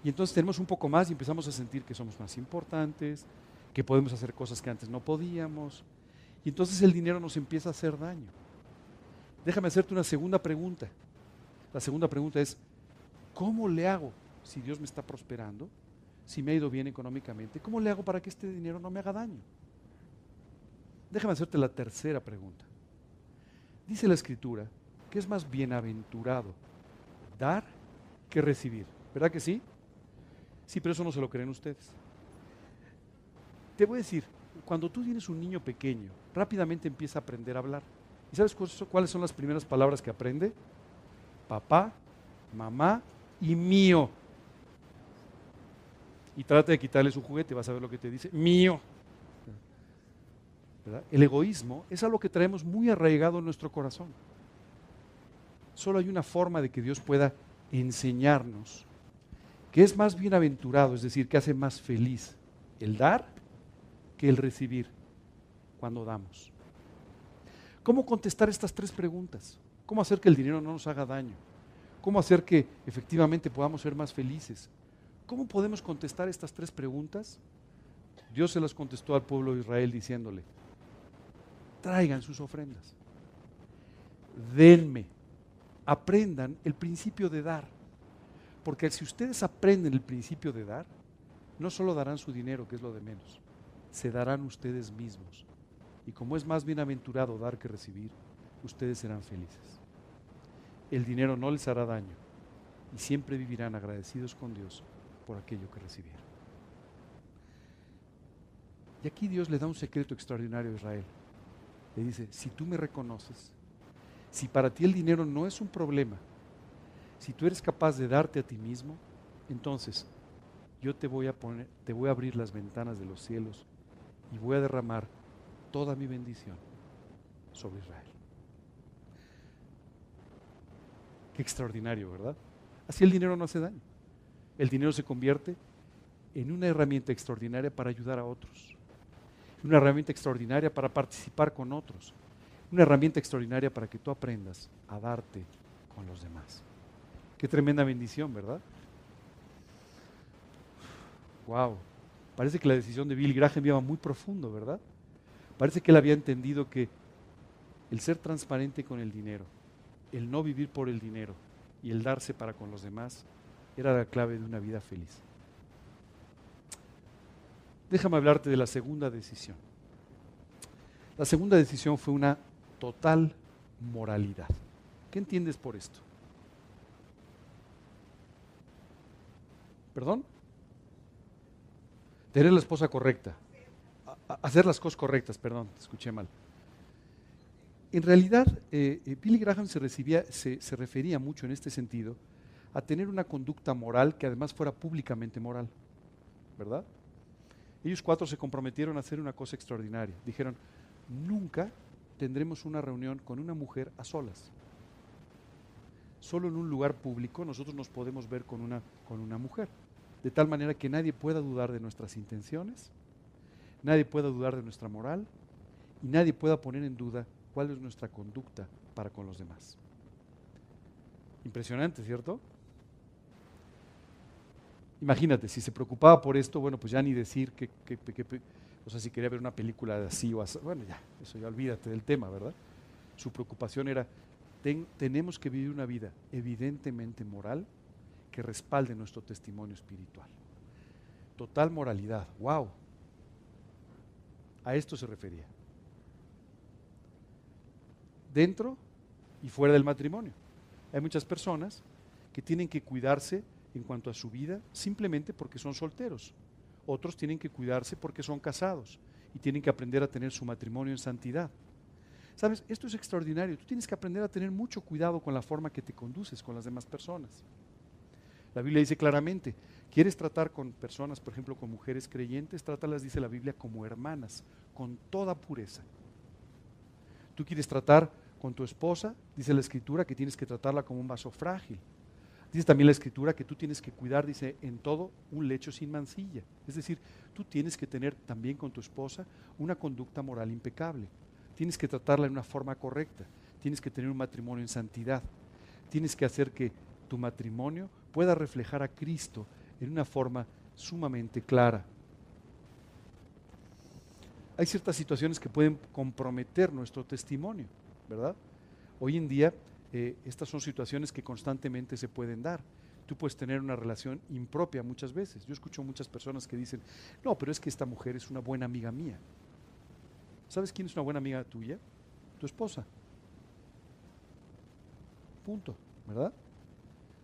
A: Y entonces tenemos un poco más y empezamos a sentir que somos más importantes, que podemos hacer cosas que antes no podíamos. Y entonces el dinero nos empieza a hacer daño. Déjame hacerte una segunda pregunta. La segunda pregunta es, ¿cómo le hago si Dios me está prosperando? Si me ha ido bien económicamente, ¿cómo le hago para que este dinero no me haga daño? Déjame hacerte la tercera pregunta. Dice la escritura es más bienaventurado? Dar que recibir. ¿Verdad que sí? Sí, pero eso no se lo creen ustedes. Te voy a decir, cuando tú tienes un niño pequeño, rápidamente empieza a aprender a hablar. ¿Y sabes cuáles son las primeras palabras que aprende? Papá, mamá y mío. Y trata de quitarle su juguete, vas a ver lo que te dice, mío. El egoísmo es algo que traemos muy arraigado en nuestro corazón solo hay una forma de que Dios pueda enseñarnos que es más bienaventurado, es decir, que hace más feliz el dar que el recibir. cuando damos. ¿Cómo contestar estas tres preguntas? ¿Cómo hacer que el dinero no nos haga daño? ¿Cómo hacer que efectivamente podamos ser más felices? ¿Cómo podemos contestar estas tres preguntas? Dios se las contestó al pueblo de Israel diciéndole, traigan sus ofrendas, denme, aprendan el principio de dar. Porque si ustedes aprenden el principio de dar, no solo darán su dinero, que es lo de menos, se darán ustedes mismos. Y como es más bienaventurado dar que recibir, ustedes serán felices. El dinero no les hará daño y siempre vivirán agradecidos con Dios por aquello que recibieron. Y aquí Dios le da un secreto extraordinario a Israel. Le dice, si tú me reconoces, si para ti el dinero no es un problema, si tú eres capaz de darte a ti mismo, entonces yo te voy a poner, te voy a abrir las ventanas de los cielos y voy a derramar toda mi bendición sobre Israel. Qué extraordinario, ¿verdad? Así el dinero no hace daño. El dinero se convierte en una herramienta extraordinaria para ayudar a otros. Una herramienta extraordinaria para participar con otros. Una herramienta extraordinaria para que tú aprendas a darte con los demás. Qué tremenda bendición, ¿verdad? Wow. Parece que la decisión de Bill Graham iba muy profundo, ¿verdad? Parece que él había entendido que el ser transparente con el dinero, el no vivir por el dinero y el darse para con los demás era la clave de una vida feliz. Déjame hablarte de la segunda decisión. La segunda decisión fue una total moralidad. ¿Qué entiendes por esto? ¿Perdón? Tener la esposa correcta. hacer las cosas correctas, perdón, escuché mal. En realidad, eh, eh, Billy Graham se, se refería mucho en este sentido a tener una conducta moral que además fuera públicamente moral. ¿Verdad? Ellos cuatro se comprometieron a hacer una cosa extraordinaria. Dijeron, nunca tendremos una reunión con una mujer a solas. Solo en un lugar público nosotros nos podemos ver con una, con una mujer de tal manera que nadie pueda dudar de nuestras intenciones, nadie pueda dudar de nuestra moral y nadie pueda poner en duda cuál es nuestra conducta para con los demás. Impresionante, ¿cierto? Imagínate, si se preocupaba por esto, bueno, pues ya ni decir que, o sea, si quería ver una película así o así, bueno, ya, eso ya olvídate del tema, ¿verdad? Su preocupación era, tenemos que vivir una vida evidentemente moral, que respalde nuestro testimonio espiritual. Total moralidad, wow. A esto se refería. Dentro y fuera del matrimonio. Hay muchas personas que tienen que cuidarse en cuanto a su vida simplemente porque son solteros. Otros tienen que cuidarse porque son casados y tienen que aprender a tener su matrimonio en santidad. Sabes, esto es extraordinario. Tú tienes que aprender a tener mucho cuidado con la forma que te conduces con las demás personas. La Biblia dice claramente, ¿quieres tratar con personas, por ejemplo, con mujeres creyentes? Trátalas, dice la Biblia, como hermanas, con toda pureza. Tú quieres tratar con tu esposa, dice la Escritura, que tienes que tratarla como un vaso frágil. Dice también la Escritura que tú tienes que cuidar, dice, en todo un lecho sin mancilla. Es decir, tú tienes que tener también con tu esposa una conducta moral impecable. Tienes que tratarla en una forma correcta. Tienes que tener un matrimonio en santidad. Tienes que hacer que tu matrimonio pueda reflejar a Cristo en una forma sumamente clara. Hay ciertas situaciones que pueden comprometer nuestro testimonio, ¿verdad? Hoy en día eh, estas son situaciones que constantemente se pueden dar. Tú puedes tener una relación impropia muchas veces. Yo escucho muchas personas que dicen, no, pero es que esta mujer es una buena amiga mía. ¿Sabes quién es una buena amiga tuya? Tu esposa. Punto, ¿verdad?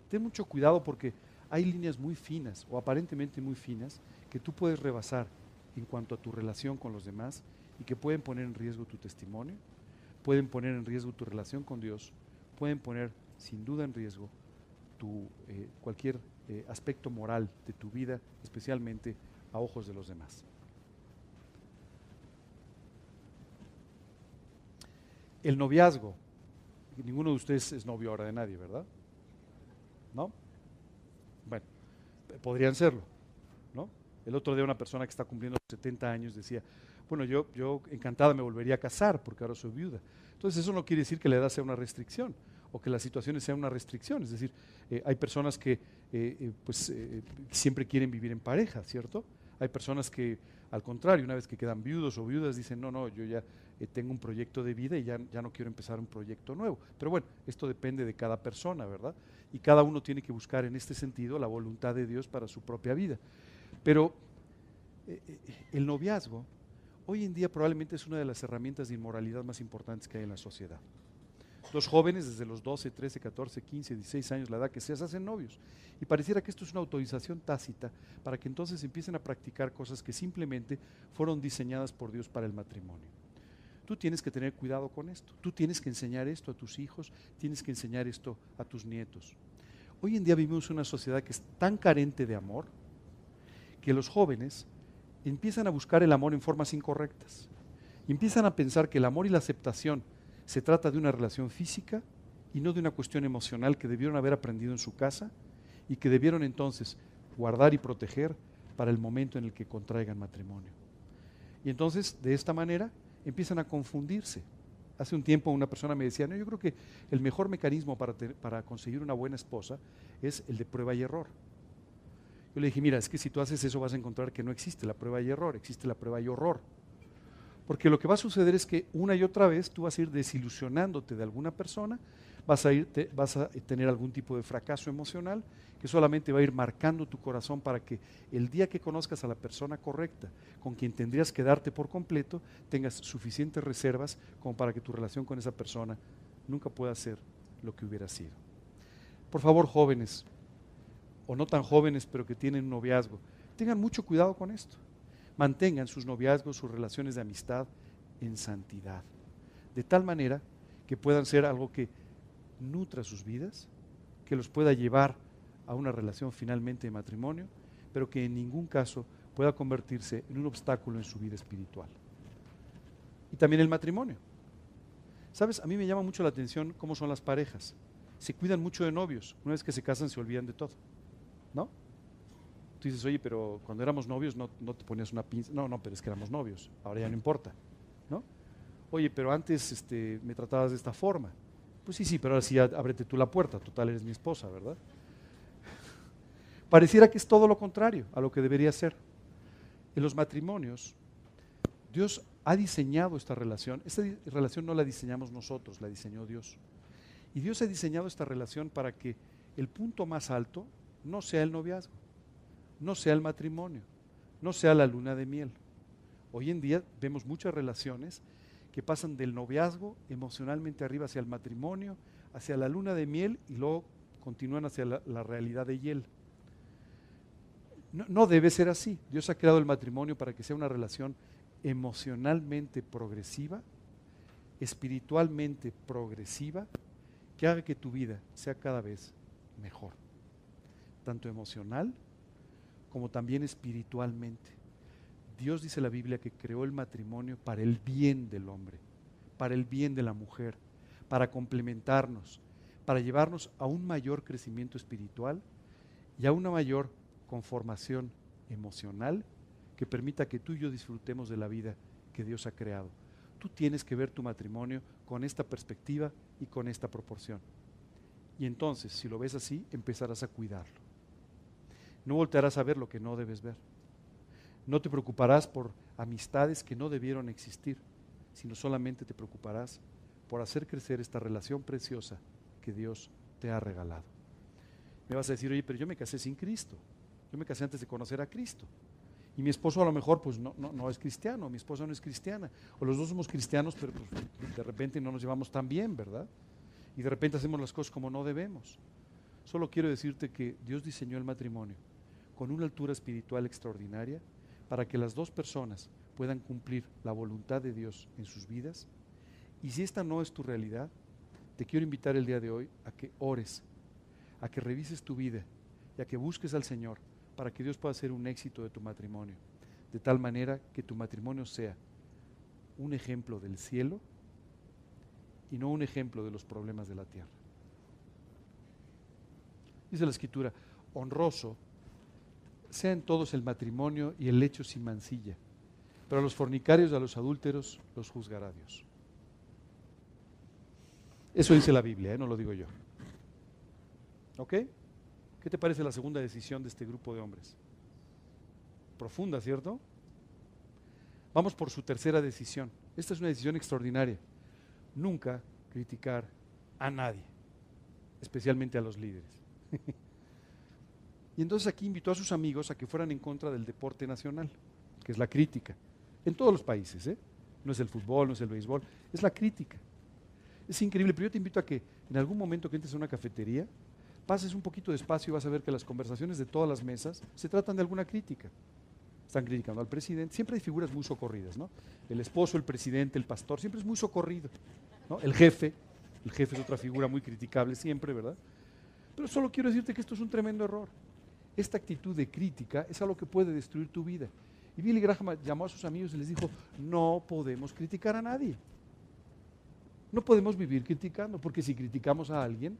A: ten mucho cuidado porque hay líneas muy finas o aparentemente muy finas que tú puedes rebasar en cuanto a tu relación con los demás y que pueden poner en riesgo tu testimonio, pueden poner en riesgo tu relación con Dios, pueden poner sin duda en riesgo tu, eh, cualquier eh, aspecto moral de tu vida, especialmente a ojos de los demás. El noviazgo. Ninguno de ustedes es novio ahora de nadie, ¿verdad? ¿no? Bueno, podrían serlo, ¿no? El otro día una persona que está cumpliendo 70 años decía, bueno, yo, encantada me volvería a casar porque ahora soy viuda. Entonces eso no quiere decir que la edad sea una restricción o que las situaciones sean una restricción. Es decir, eh, hay personas que eh, eh, pues, siempre quieren vivir en pareja, ¿cierto? Hay personas que, al contrario, una vez que quedan viudos o viudas, dicen, no, no, yo ya tengo un proyecto de vida y ya, ya no quiero empezar un proyecto nuevo. Pero bueno, esto depende de cada persona, ¿verdad? Y cada uno tiene que buscar en este sentido la voluntad de Dios para su propia vida. Pero el noviazgo hoy en día probablemente es una de las herramientas de inmoralidad más importantes que hay en la sociedad. Los jóvenes desde los 12, 13, 14, 15, 16 años, la edad que sea, se hacen novios. Y pareciera que esto es una autorización tácita para que entonces empiecen a practicar cosas que simplemente fueron diseñadas por Dios para el matrimonio. Tú tienes que tener cuidado con esto. Tú tienes que enseñar esto a tus hijos, tienes que enseñar esto a tus nietos. Hoy en día vivimos una sociedad que es tan carente de amor que los jóvenes empiezan a buscar el amor en formas incorrectas. Empiezan a pensar que el amor y la aceptación se trata de una relación física y no de una cuestión emocional que debieron haber aprendido en su casa y que debieron entonces guardar y proteger para el momento en el que contraigan matrimonio. Y entonces, de esta manera, empiezan a confundirse. Hace un tiempo una persona me decía, no, yo creo que el mejor mecanismo para, para conseguir una buena esposa es el de prueba y error. Yo le dije, mira, es que si tú haces eso vas a encontrar que no existe la prueba y error, existe la prueba y horror. Porque lo que va a suceder es que una y otra vez tú vas a ir desilusionándote de alguna persona, vas a, ir, vas a tener algún tipo de fracaso emocional que solamente va a ir marcando tu corazón para que el día que conozcas a la persona correcta, con quien tendrías que darte por completo, tengas suficientes reservas como para que tu relación con esa persona nunca pueda ser lo que hubiera sido. Por favor, jóvenes, o no tan jóvenes, pero que tienen un noviazgo, tengan mucho cuidado con esto mantengan sus noviazgos, sus relaciones de amistad en santidad, de tal manera que puedan ser algo que nutra sus vidas, que los pueda llevar a una relación finalmente de matrimonio, pero que en ningún caso pueda convertirse en un obstáculo en su vida espiritual. Y también el matrimonio. ¿Sabes? A mí me llama mucho la atención cómo son las parejas. Se cuidan mucho de novios. Una vez que se casan se olvidan de todo. ¿No? Tú dices, oye, pero cuando éramos novios no, te ponías una pinza. No, no, pero es que éramos novios. Ahora ya no importa. ¿no? Oye, pero antes este, me tratabas de esta forma. Pues sí, sí, pero ahora sí ábrete tú la puerta. Total, eres mi esposa, ¿verdad? Pareciera que es todo lo contrario a lo que debería ser. En los matrimonios, Dios ha diseñado esta relación. Esta relación no la diseñamos nosotros, la diseñó Dios. Y Dios ha diseñado esta relación para que el punto más alto no sea el noviazgo no sea el matrimonio, no sea la luna de miel. Hoy en día vemos muchas relaciones que pasan del noviazgo emocionalmente arriba hacia el matrimonio, hacia la luna de miel y luego continúan hacia la, realidad de hiel. No, debe ser así. Dios ha creado el matrimonio para que sea una relación emocionalmente progresiva, espiritualmente progresiva, que haga que tu vida sea cada vez mejor, tanto emocional como también espiritualmente. Dios dice la Biblia que creó el matrimonio para el bien del hombre, para el bien de la mujer, para complementarnos, para llevarnos a un mayor crecimiento espiritual y a una mayor conformación emocional que permita que tú y yo disfrutemos de la vida que Dios ha creado. Tú tienes que ver tu matrimonio con esta perspectiva y con esta proporción. Y entonces, si lo ves así, empezarás a cuidarlo. No voltearás a ver lo que no debes ver. No te preocuparás por amistades que no debieron existir, sino solamente te preocuparás por hacer crecer esta relación preciosa que Dios te ha regalado. Me vas a decir, oye, pero yo me casé sin Cristo. Yo me casé antes de conocer a Cristo. Y mi esposo a lo mejor pues no, no, es cristiano, mi esposa no es cristiana. O los dos somos cristianos, pero pues, de repente no nos llevamos tan bien, ¿verdad? Y de repente hacemos las cosas como no debemos. Solo quiero decirte que Dios diseñó el matrimonio con una altura espiritual extraordinaria para que las dos personas puedan cumplir la voluntad de Dios en sus vidas. Y si esta no es tu realidad, te quiero invitar el día de hoy a que ores, a que revises tu vida y a que busques al Señor para que Dios pueda hacer un éxito de tu matrimonio, de tal manera que tu matrimonio sea un ejemplo del cielo y no un ejemplo de los problemas de la tierra. Dice la escritura, honroso sean todos el matrimonio y el lecho sin mancilla, pero a los fornicarios y a los adúlteros los juzgará Dios. Eso dice la Biblia, ¿eh? no lo digo yo. ¿Ok? ¿Qué te parece la segunda decisión de este grupo de hombres? Profunda, ¿cierto? Vamos por su tercera decisión. Esta es una decisión extraordinaria. Nunca criticar a nadie, especialmente a los líderes. y entonces aquí invitó a sus amigos a que fueran en contra del deporte nacional, que es la crítica. En todos los países, ¿eh? No es el fútbol, no es el béisbol, es la crítica. Es increíble, pero yo te invito a que en algún momento que entres a una cafetería, pases un poquito despacio y vas a ver que las conversaciones de todas las mesas se tratan de alguna crítica. Están criticando al presidente, siempre hay figuras muy socorridas, ¿no? El esposo, el presidente, el pastor, siempre es muy socorrido. El jefe, el jefe es otra figura muy criticable siempre, ¿verdad? Pero solo quiero decirte que esto es un tremendo error. Esta actitud de crítica es algo que puede destruir tu vida. Y Billy Graham llamó a sus amigos y les dijo, no podemos criticar a nadie. No podemos vivir criticando, porque si criticamos a alguien,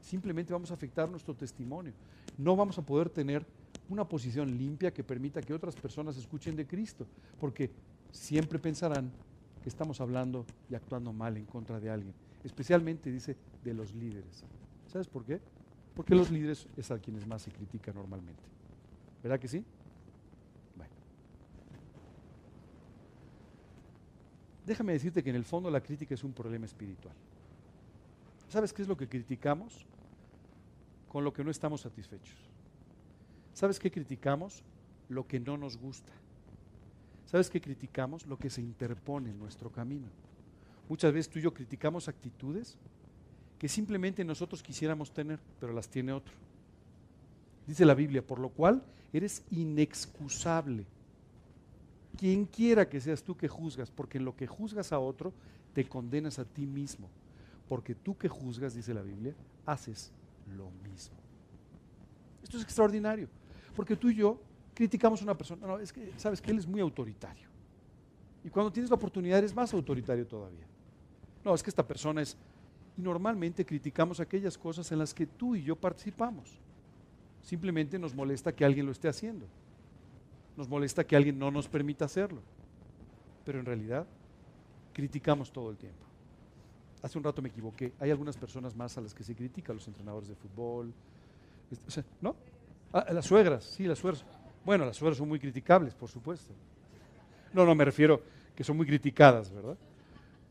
A: simplemente vamos a afectar nuestro testimonio. No vamos a poder tener una posición limpia que permita que otras personas escuchen de Cristo, porque siempre pensarán que estamos hablando y actuando mal en contra de alguien, especialmente, dice, de los líderes. ¿Sabes por qué? Porque los líderes es a quienes más se critica normalmente. ¿Verdad que sí? Déjame decirte que en el fondo la crítica es un problema espiritual. ¿Sabes qué es lo que criticamos? Con lo que no estamos satisfechos. ¿Sabes qué criticamos? Lo que no nos gusta. ¿Sabes qué criticamos? Lo que se interpone en nuestro camino. Muchas veces tú y yo criticamos actitudes que simplemente nosotros quisiéramos tener, pero las tiene otro. Dice la Biblia, por lo cual eres inexcusable quien quiera que seas tú que juzgas, porque en lo que juzgas a otro, te condenas a ti mismo. Porque tú que juzgas, dice la Biblia, haces lo mismo. Esto es extraordinario, porque tú y yo criticamos a una persona, no, es que sabes que él es muy autoritario. Y cuando tienes la oportunidad eres más autoritario todavía. No, es que esta persona es... Y normalmente criticamos aquellas cosas en las que tú y yo participamos. Simplemente nos molesta que alguien lo esté haciendo. Nos molesta que alguien no nos permita hacerlo. Pero en realidad criticamos todo el tiempo. Hace un rato me equivoqué. Hay algunas personas más a las que se critica, los entrenadores de fútbol. Este, ¿No? Ah, las suegras, sí, las suegras. Bueno, las suegras son muy criticables, por supuesto. No, no, me refiero que son muy criticadas, ¿verdad?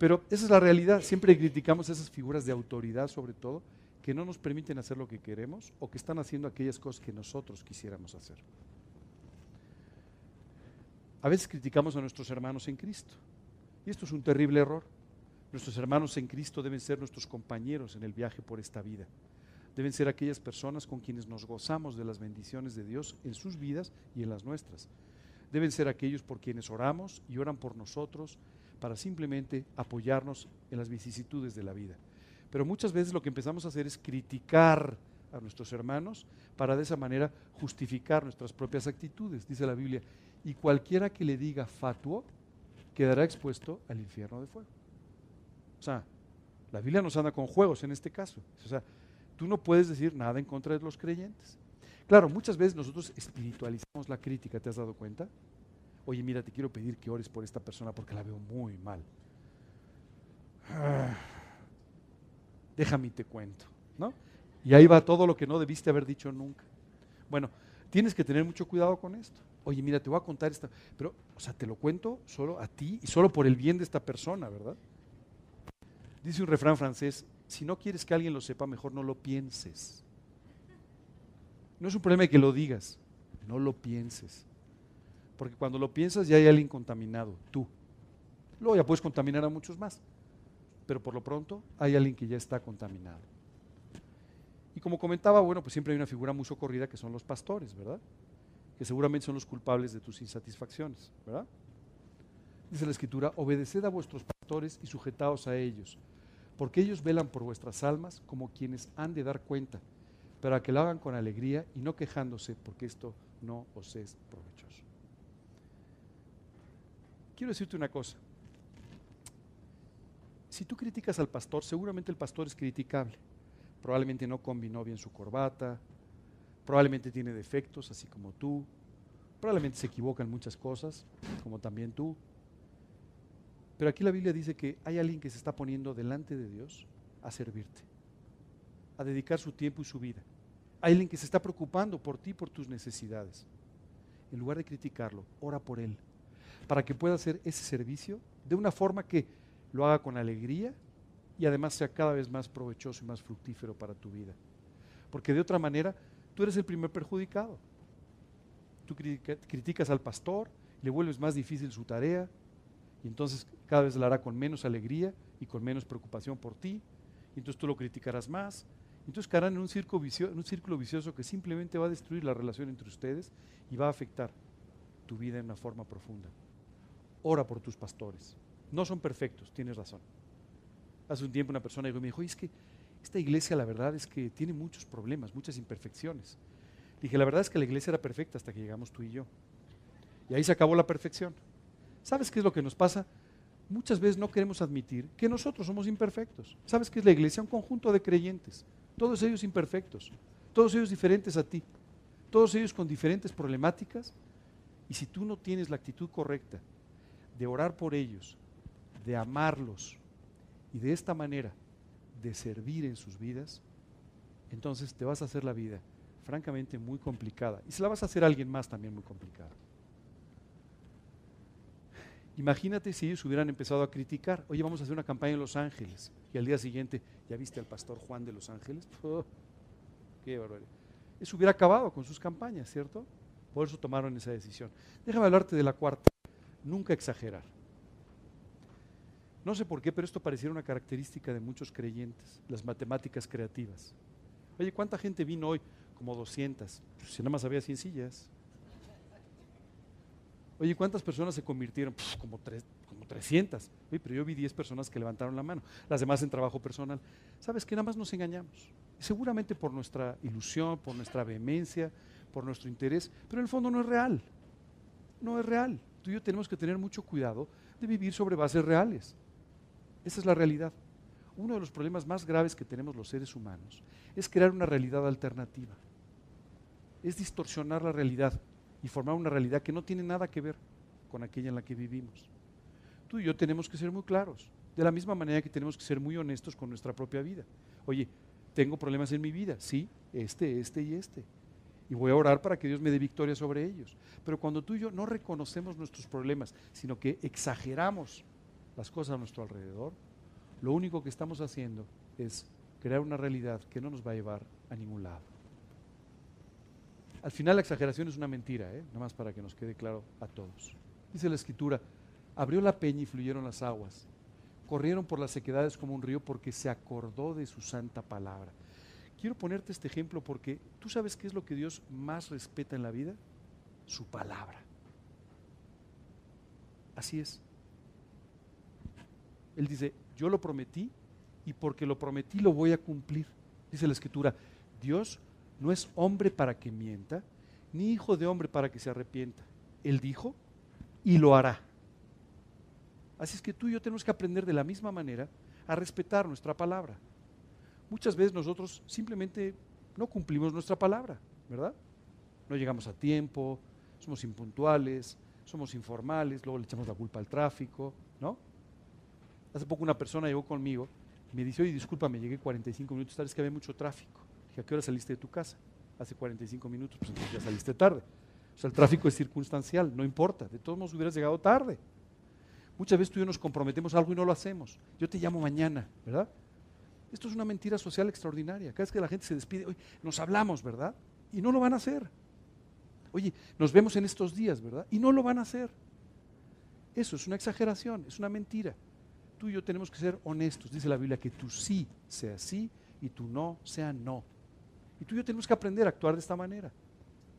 A: Pero esa es la realidad. Siempre criticamos esas figuras de autoridad, sobre todo, que no nos permiten hacer lo que queremos o que están haciendo aquellas cosas que nosotros quisiéramos hacer. A veces criticamos a nuestros hermanos en Cristo. Y esto es un terrible error. Nuestros hermanos en Cristo deben ser nuestros compañeros en el viaje por esta vida. Deben ser aquellas personas con quienes nos gozamos de las bendiciones de Dios en sus vidas y en las nuestras. Deben ser aquellos por quienes oramos y oran por nosotros para simplemente apoyarnos en las vicisitudes de la vida. Pero muchas veces lo que empezamos a hacer es criticar a nuestros hermanos para de esa manera justificar nuestras propias actitudes. Dice la Biblia, y cualquiera que le diga fatuo quedará expuesto al infierno de fuego. O sea, la Biblia nos anda con juegos en este caso. O sea, tú no puedes decir nada en contra de los creyentes. Claro, muchas veces nosotros espiritualizamos la crítica, ¿te has dado cuenta? Oye, mira, te quiero pedir que ores por esta persona porque la veo muy mal. Ah, déjame te cuento, ¿no? Y ahí va todo lo que no debiste haber dicho nunca. Bueno, tienes que tener mucho cuidado con esto oye, mira, te voy a contar esta, pero, o sea, te lo cuento solo a ti y solo por el bien de esta persona, ¿verdad? Dice un refrán francés, si no quieres que alguien lo sepa, mejor no lo pienses. No es un problema de que lo digas, no lo pienses. Porque cuando lo piensas ya hay alguien contaminado, tú. Luego ya puedes contaminar a muchos más. Pero por lo pronto hay alguien que ya está contaminado. Y como comentaba, bueno, pues siempre hay una figura muy socorrida que son los pastores, ¿verdad? que seguramente son los culpables de tus insatisfacciones, ¿verdad? Dice la Escritura, obedeced a vuestros pastores y sujetaos a ellos, porque ellos velan por vuestras almas como quienes han de dar cuenta, para que lo hagan con alegría y no quejándose, porque esto no os es provechoso. Quiero decirte una cosa. Si tú criticas al pastor, seguramente el pastor es criticable. Probablemente no combinó bien su corbata, Probablemente tiene defectos, así como tú. Probablemente se equivocan muchas cosas, como también tú. Pero aquí la Biblia dice que hay alguien que se está poniendo delante de Dios a servirte, a dedicar su tiempo y su vida. Hay alguien que se está preocupando por ti, por tus necesidades. En lugar de criticarlo, ora por él, para que pueda hacer ese servicio de una forma que lo haga con alegría y además sea cada vez más provechoso y más fructífero para tu vida. Porque de otra manera, tú eres el primer perjudicado. Tú criticas al pastor, le vuelves más difícil su tarea, y entonces cada vez la hará con menos alegría y con menos preocupación por ti, y entonces tú lo criticarás más, entonces caerán en un, en un círculo vicioso que simplemente va a destruir la relación entre ustedes y va a afectar tu vida en una forma profunda. Ora por tus pastores. No son perfectos, tienes razón. Hace un tiempo una persona me dijo, es que esta iglesia la verdad es que tiene muchos problemas, muchas imperfecciones. Dije, la verdad es que la iglesia era perfecta hasta que llegamos tú y yo. Y ahí se acabó la perfección. ¿Sabes qué es lo que nos pasa? Muchas veces no queremos admitir que nosotros somos imperfectos. ¿Sabes qué es la iglesia? Un conjunto de creyentes, todos ellos imperfectos, todos ellos diferentes a ti, todos ellos con diferentes problemáticas. Y si tú no tienes la actitud correcta de orar por ellos, de amarlos, y de esta manera de servir en sus vidas, entonces te vas a hacer la vida francamente muy complicada. Y se la vas a hacer a alguien más también muy complicada. Imagínate si ellos hubieran empezado a criticar, oye, vamos a hacer una campaña en Los Ángeles, y al día siguiente, ¿ya viste al pastor Juan de Los Ángeles? qué barbaridad. Eso hubiera acabado con sus campañas, ¿cierto? Por eso tomaron esa decisión. Déjame hablarte de la cuarta, nunca exagerar. No sé por qué, pero esto pareciera una característica de muchos creyentes, las matemáticas creativas. Oye, ¿cuánta gente vino hoy? Como 200. Pues, si nada más había 100 sillas. Oye, ¿cuántas personas se convirtieron? Pues, como, como 300. Oye, pero yo vi 10 personas que levantaron la mano. Las demás en trabajo personal. ¿Sabes que Nada más nos engañamos. Seguramente por nuestra ilusión, por nuestra vehemencia, por nuestro interés, pero en el fondo no es real. No es real. Tú y yo tenemos que tener mucho cuidado de vivir sobre bases reales. Esa es la realidad. Uno de los problemas más graves que tenemos los seres humanos es crear una realidad alternativa. Es distorsionar la realidad y formar una realidad que no tiene nada que ver con aquella en la que vivimos. Tú y yo tenemos que ser muy claros, de la misma manera que tenemos que ser muy honestos con nuestra propia vida. Oye, tengo problemas en mi vida, sí, este, este y este. Y voy a orar para que Dios me dé victoria sobre ellos. Pero cuando tú y yo no reconocemos nuestros problemas, sino que exageramos las cosas a nuestro alrededor, lo único que estamos haciendo es crear una realidad que no nos va a llevar a ningún lado. Al final la exageración es una mentira, ¿eh? nada más para que nos quede claro a todos. Dice la escritura, abrió la peña y fluyeron las aguas, corrieron por las sequedades como un río porque se acordó de su santa palabra. Quiero ponerte este ejemplo porque tú sabes qué es lo que Dios más respeta en la vida? Su palabra. Así es. Él dice, yo lo prometí y porque lo prometí lo voy a cumplir. Dice la escritura, Dios no es hombre para que mienta, ni hijo de hombre para que se arrepienta. Él dijo y lo hará. Así es que tú y yo tenemos que aprender de la misma manera a respetar nuestra palabra. Muchas veces nosotros simplemente no cumplimos nuestra palabra, ¿verdad? No llegamos a tiempo, somos impuntuales, somos informales, luego le echamos la culpa al tráfico, ¿no? Hace poco una persona llegó conmigo y me dice, oye, discúlpame, llegué 45 minutos tarde, es que había mucho tráfico. Dije, ¿a qué hora saliste de tu casa? Hace 45 minutos, pues entonces ya saliste tarde. O sea, el tráfico es circunstancial, no importa, de todos modos hubieras llegado tarde. Muchas veces tú y yo nos comprometemos algo y no lo hacemos. Yo te llamo mañana, ¿verdad? Esto es una mentira social extraordinaria. Cada vez que la gente se despide, nos hablamos, ¿verdad? Y no lo van a hacer. Oye, nos vemos en estos días, ¿verdad? Y no lo van a hacer. Eso es una exageración, es una mentira tú y yo tenemos que ser honestos. Dice la Biblia que tu sí sea sí y tu no sea no. Y tú y yo tenemos que aprender a actuar de esta manera.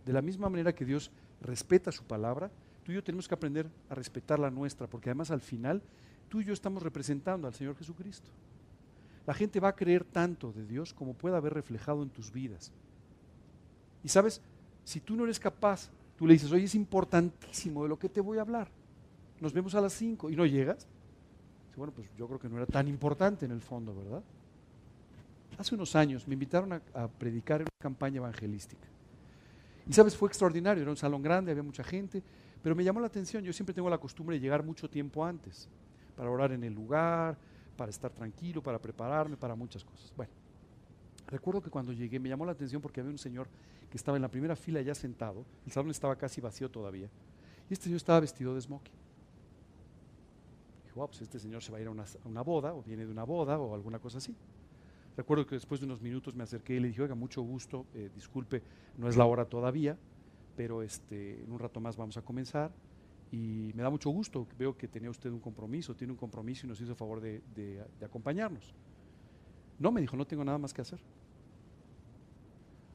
A: De la misma manera que Dios respeta su palabra, tú y yo tenemos que aprender a respetar la nuestra, porque además al final tú y yo estamos representando al Señor Jesucristo. La gente va a creer tanto de Dios como pueda haber reflejado en tus vidas. Y sabes, si tú no eres capaz, tú le dices, oye, es importantísimo de lo que te voy a hablar. Nos vemos a las 5 y no llegas, bueno, pues yo creo que no era tan importante en el fondo, ¿verdad? Hace unos años me invitaron a, predicar en una campaña evangelística. Y sabes, fue extraordinario, era un salón grande, había mucha gente, pero me llamó la atención, yo siempre tengo la costumbre de llegar mucho tiempo antes, para orar en el lugar, para estar tranquilo, para prepararme, para muchas cosas. Bueno, recuerdo que cuando llegué me llamó la atención porque había un señor que estaba en la primera fila ya sentado, el salón estaba casi vacío todavía, y este señor estaba vestido de smoking. Dije, wow, pues este señor se va a ir a una, a una boda, o viene de una boda, o alguna cosa así. Recuerdo que después de unos minutos me acerqué y le dije, oiga, mucho gusto, eh, disculpe, no es la hora todavía, pero este, en un rato más vamos a comenzar. Y me da mucho gusto, veo que tenía usted un compromiso, tiene un compromiso y nos hizo favor de, acompañarnos. No, me dijo, no tengo nada más que hacer.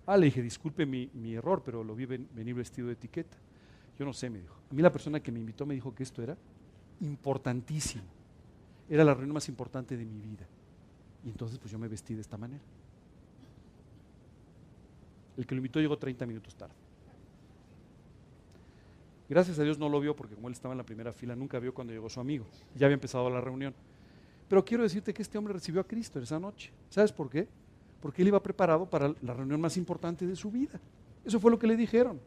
A: Ah, le dije, disculpe mi, error, pero lo vi ven- venir vestido de etiqueta. Yo no sé, me dijo. A mí la persona que me invitó me dijo que esto era importantísimo. Era la reunión más importante de mi vida. Y entonces pues yo me vestí de esta manera. El que lo invitó llegó 30 minutos tarde. Gracias a Dios no lo vio porque como él estaba en la primera fila, nunca vio cuando llegó su amigo. Ya había empezado la reunión. Pero quiero decirte que este hombre recibió a Cristo esa noche. ¿Sabes por qué? Porque él iba preparado para la reunión más importante de su vida. Eso fue lo que le dijeron.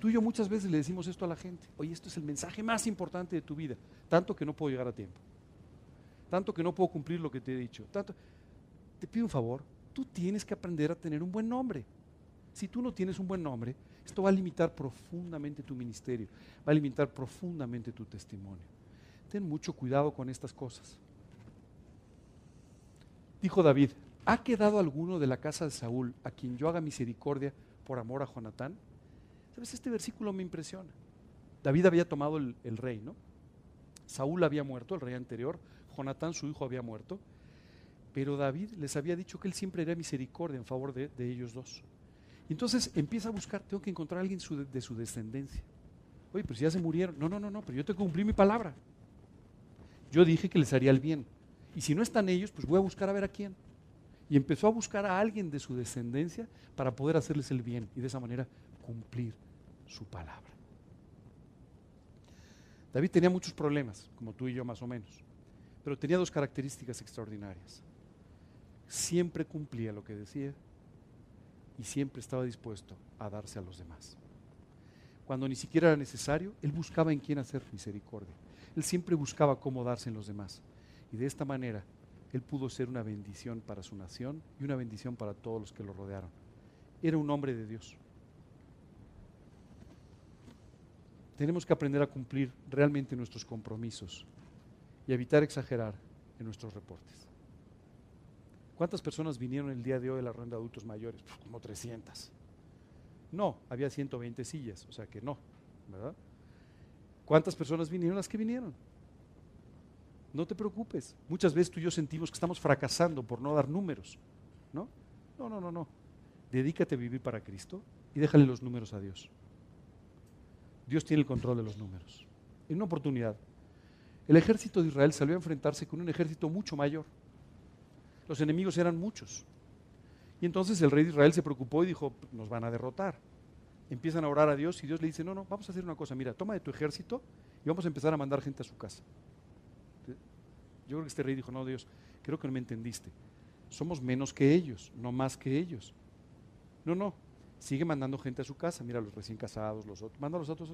A: Tú y yo muchas veces le decimos esto a la gente. Oye, esto es el mensaje más importante de tu vida. Tanto que no puedo llegar a tiempo. Tanto que no puedo cumplir lo que te he dicho. Tanto, te pido un favor. Tú tienes que aprender a tener un buen nombre. Si tú no tienes un buen nombre, esto va a limitar profundamente tu ministerio, va a limitar profundamente tu testimonio. Ten mucho cuidado con estas cosas. Dijo David, ¿ha quedado alguno de la casa de Saúl a quien yo haga misericordia por amor a Jonatán? ¿Sabes? Este versículo me impresiona. David había tomado el, el rey, ¿no? Saúl había muerto, el rey anterior, Jonatán, su hijo, había muerto, pero David les había dicho que él siempre haría misericordia en favor de, de ellos dos. Y entonces empieza a buscar, tengo que encontrar a alguien su- de su descendencia. Oye, pero si ya se murieron. No, no, no, no, pero yo que cumplir mi palabra. Yo dije que les haría el bien. Y si no están ellos, pues voy a buscar a ver a quién. Y empezó a buscar a alguien de su descendencia para poder hacerles el bien y de esa manera cumplir su palabra. David tenía muchos problemas, como tú y yo más o menos, pero tenía dos características extraordinarias. Siempre cumplía lo que decía y siempre estaba dispuesto a darse a los demás. Cuando ni siquiera era necesario, él buscaba en quién hacer misericordia. Él siempre buscaba cómo darse en los demás. Y de esta manera, él pudo ser una bendición para su nación y una bendición para todos los que lo rodearon. Era un hombre de Dios. Tenemos que aprender a cumplir realmente nuestros compromisos y evitar exagerar en nuestros reportes. ¿Cuántas personas vinieron el día de hoy a la ronda de adultos mayores? Pues como 300. No, había 120 sillas, o sea que no, ¿verdad? ¿Cuántas personas vinieron? Las que vinieron. No te preocupes. Muchas veces tú y yo sentimos que estamos fracasando por no dar números, ¿no? No, no, no, no. Dedícate a vivir para Cristo y déjale los números a Dios. Dios tiene el control de los números. En una oportunidad, el ejército de Israel salió a enfrentarse con un ejército mucho mayor. Los enemigos eran muchos. Y entonces el rey de Israel se preocupó y dijo, nos van a derrotar. Empiezan a orar a Dios y Dios le dice, no, no, vamos a hacer una cosa, mira, toma de tu ejército y vamos a empezar a mandar gente a su casa. Yo creo que este rey dijo, no, Dios, creo que no me entendiste. Somos menos que ellos, no más que ellos. No, no, sigue mandando gente a su casa, mira, los recién casados, los otros, manda a los otros.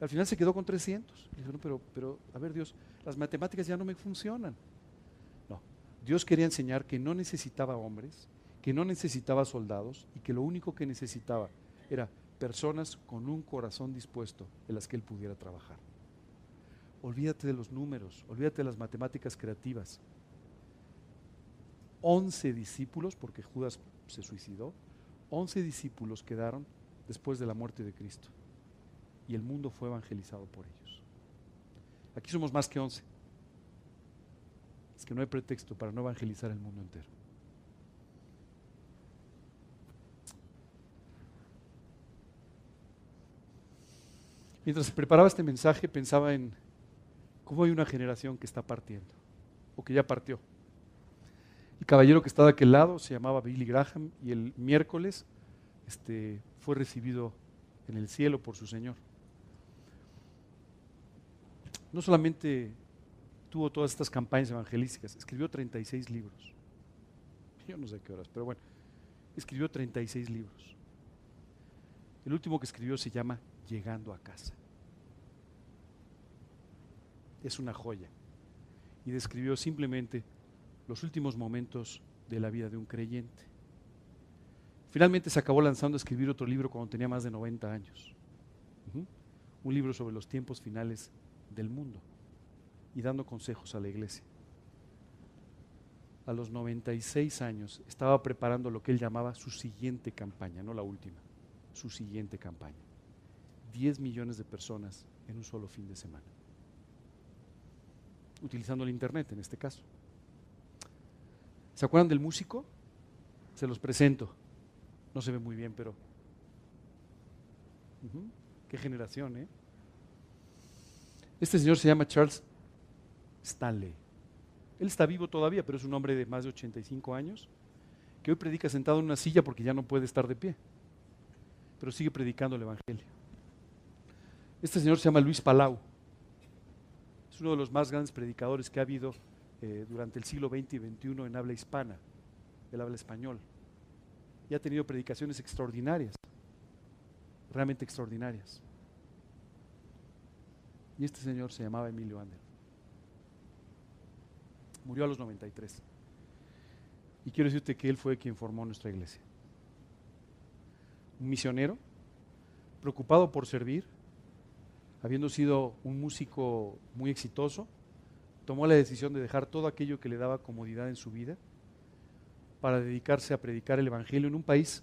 A: Al final se quedó con 300. Y dijo, no, pero, pero, a ver, Dios, las matemáticas ya no me funcionan. Dios quería enseñar que no necesitaba hombres, que no necesitaba soldados y que lo único que necesitaba era personas con un corazón dispuesto en las que él pudiera trabajar. Olvídate de los números, olvídate de las matemáticas creativas. 11 discípulos, porque Judas se suicidó, 11 discípulos quedaron después de la muerte de Cristo. Y el mundo fue evangelizado por ellos. Aquí somos más que 11. Que no hay pretexto para no evangelizar el mundo entero. Mientras preparaba este mensaje pensaba en cómo hay una generación que está partiendo, o que ya partió. El caballero que estaba de aquel lado se llamaba Billy Graham y el miércoles este, fue recibido en el cielo por su Señor. No solamente tuvo todas estas campañas evangelísticas, escribió 36 libros. Yo no sé qué horas, pero bueno, escribió 36 libros. El último que escribió se llama Llegando a casa. Es una joya. Y describió simplemente los últimos momentos de la vida de un creyente. Finalmente se acabó lanzando a escribir otro libro cuando tenía más de 90 años. Un libro sobre los tiempos finales del mundo y dando consejos a la iglesia. A los 96 años estaba preparando lo que él llamaba su siguiente campaña, no la última, su siguiente campaña. 10 millones de personas en un solo fin de semana. Utilizando el Internet en este caso. ¿Se acuerdan del músico? Se los presento. No se ve muy bien, pero... Qué generación, ¿eh? Este señor se llama Charles Stanley. Él está vivo todavía, pero es un hombre de más de 85 años que hoy predica sentado en una silla porque ya no puede estar de pie, pero sigue predicando el Evangelio. Este señor se llama Luis Palau. Es uno de los más grandes predicadores que ha habido eh, durante el siglo XX y XXI en habla hispana, el habla español. Y ha tenido predicaciones extraordinarias, realmente extraordinarias. Y este señor se llamaba Emilio Ander. Murió a los 93. Y quiero decirte que él fue quien formó nuestra iglesia. Un misionero, preocupado por servir, habiendo sido un músico muy exitoso, tomó la decisión de dejar todo aquello que le daba comodidad en su vida para dedicarse a predicar el Evangelio en un país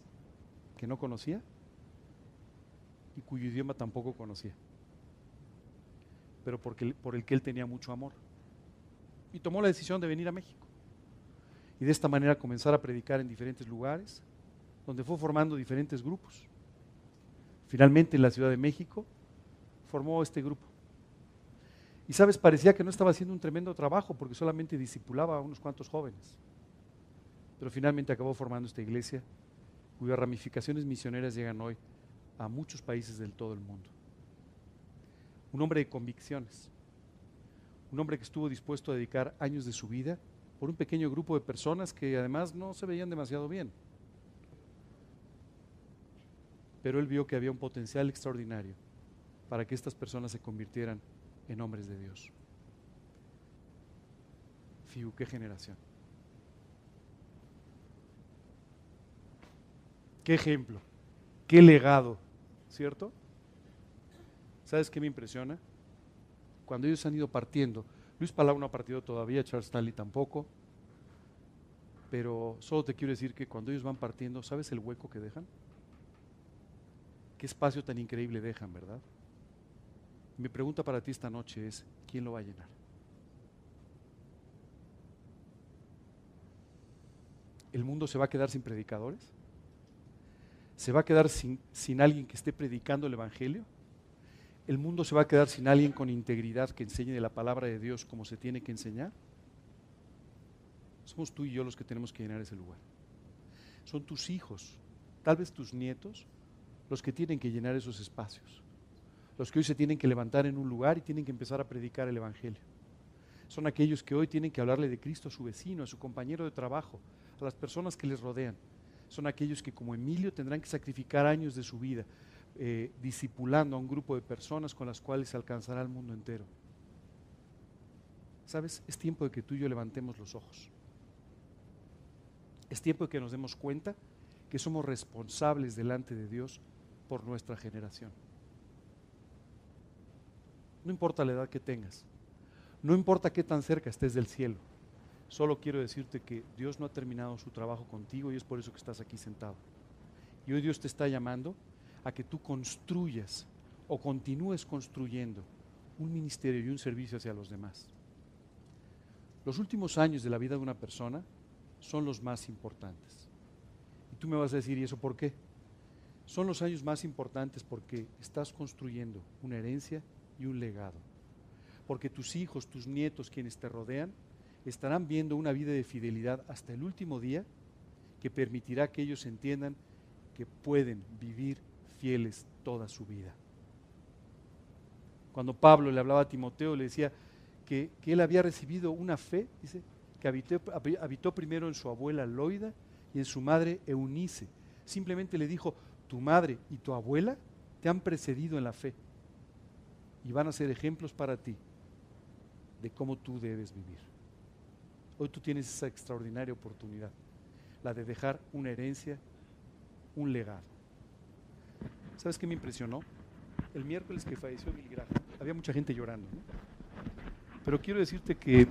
A: que no conocía y cuyo idioma tampoco conocía, pero porque, por el que él tenía mucho amor y tomó la decisión de venir a México. Y de esta manera comenzar a predicar en diferentes lugares, donde fue formando diferentes grupos. Finalmente en la Ciudad de México formó este grupo. Y sabes, parecía que no estaba haciendo un tremendo trabajo porque solamente discipulaba a unos cuantos jóvenes. Pero finalmente acabó formando esta iglesia cuyas ramificaciones misioneras llegan hoy a muchos países del todo el mundo. Un hombre de convicciones, un hombre que estuvo dispuesto a dedicar años de su vida por un pequeño grupo de personas que además no se veían demasiado bien. Pero él vio que había un potencial extraordinario para que estas personas se convirtieran en hombres de Dios. Fiu, qué generación. Qué ejemplo, qué legado, ¿cierto? ¿Sabes qué me impresiona? Cuando ellos han ido partiendo, Luis Palau no ha partido todavía, Charles Stanley tampoco, pero solo te quiero decir que cuando ellos van partiendo, ¿sabes el hueco que dejan? Qué espacio tan increíble dejan, ¿verdad? Mi pregunta para ti esta noche es, ¿quién lo va a llenar? ¿El mundo se va a quedar sin predicadores? ¿Se va a quedar sin, sin alguien que esté predicando el Evangelio? El mundo se va a quedar sin alguien con integridad que enseñe de la palabra de Dios como se tiene que enseñar? Somos tú y yo los que tenemos que llenar ese lugar. Son tus hijos, tal vez tus nietos, los que tienen que llenar esos espacios. Los que hoy se tienen que levantar en un lugar y tienen que empezar a predicar el Evangelio. Son aquellos que hoy tienen que hablarle de Cristo a su vecino, a su compañero de trabajo, a las personas que les rodean. Son aquellos que como Emilio tendrán que sacrificar años de su vida eh, discipulando a un grupo de personas con las cuales se alcanzará el mundo entero. ¿Sabes? Es tiempo de que tú y yo levantemos los ojos. Es tiempo de que nos demos cuenta que somos responsables delante de Dios por nuestra generación. No importa la edad que tengas, no importa qué tan cerca estés del cielo, solo quiero decirte que Dios no ha terminado su trabajo contigo y es por eso que estás aquí sentado. Y hoy Dios te está llamando a que tú construyas o continúes construyendo un ministerio y un servicio hacia los demás. Los últimos años de la vida de una persona son los más importantes. Y tú me vas a decir, ¿y eso por qué? Son los años más importantes porque estás construyendo una herencia y un legado. Porque tus hijos, tus nietos, quienes te rodean, estarán viendo una vida de fidelidad hasta el último día que permitirá que ellos entiendan que pueden vivir fieles toda su vida. Cuando Pablo le hablaba a Timoteo, le decía que, él había recibido una fe, dice, que habitó, habitó primero en su abuela Loida y en su madre Eunice. Simplemente le dijo, tu madre y tu abuela te han precedido en la fe y van a ser ejemplos para ti de cómo tú debes vivir. Hoy tú tienes esa extraordinaria oportunidad, la de dejar una herencia, un legado. ¿Sabes qué me impresionó? El miércoles que falleció Bill Graham, había mucha gente llorando. Pero quiero decirte que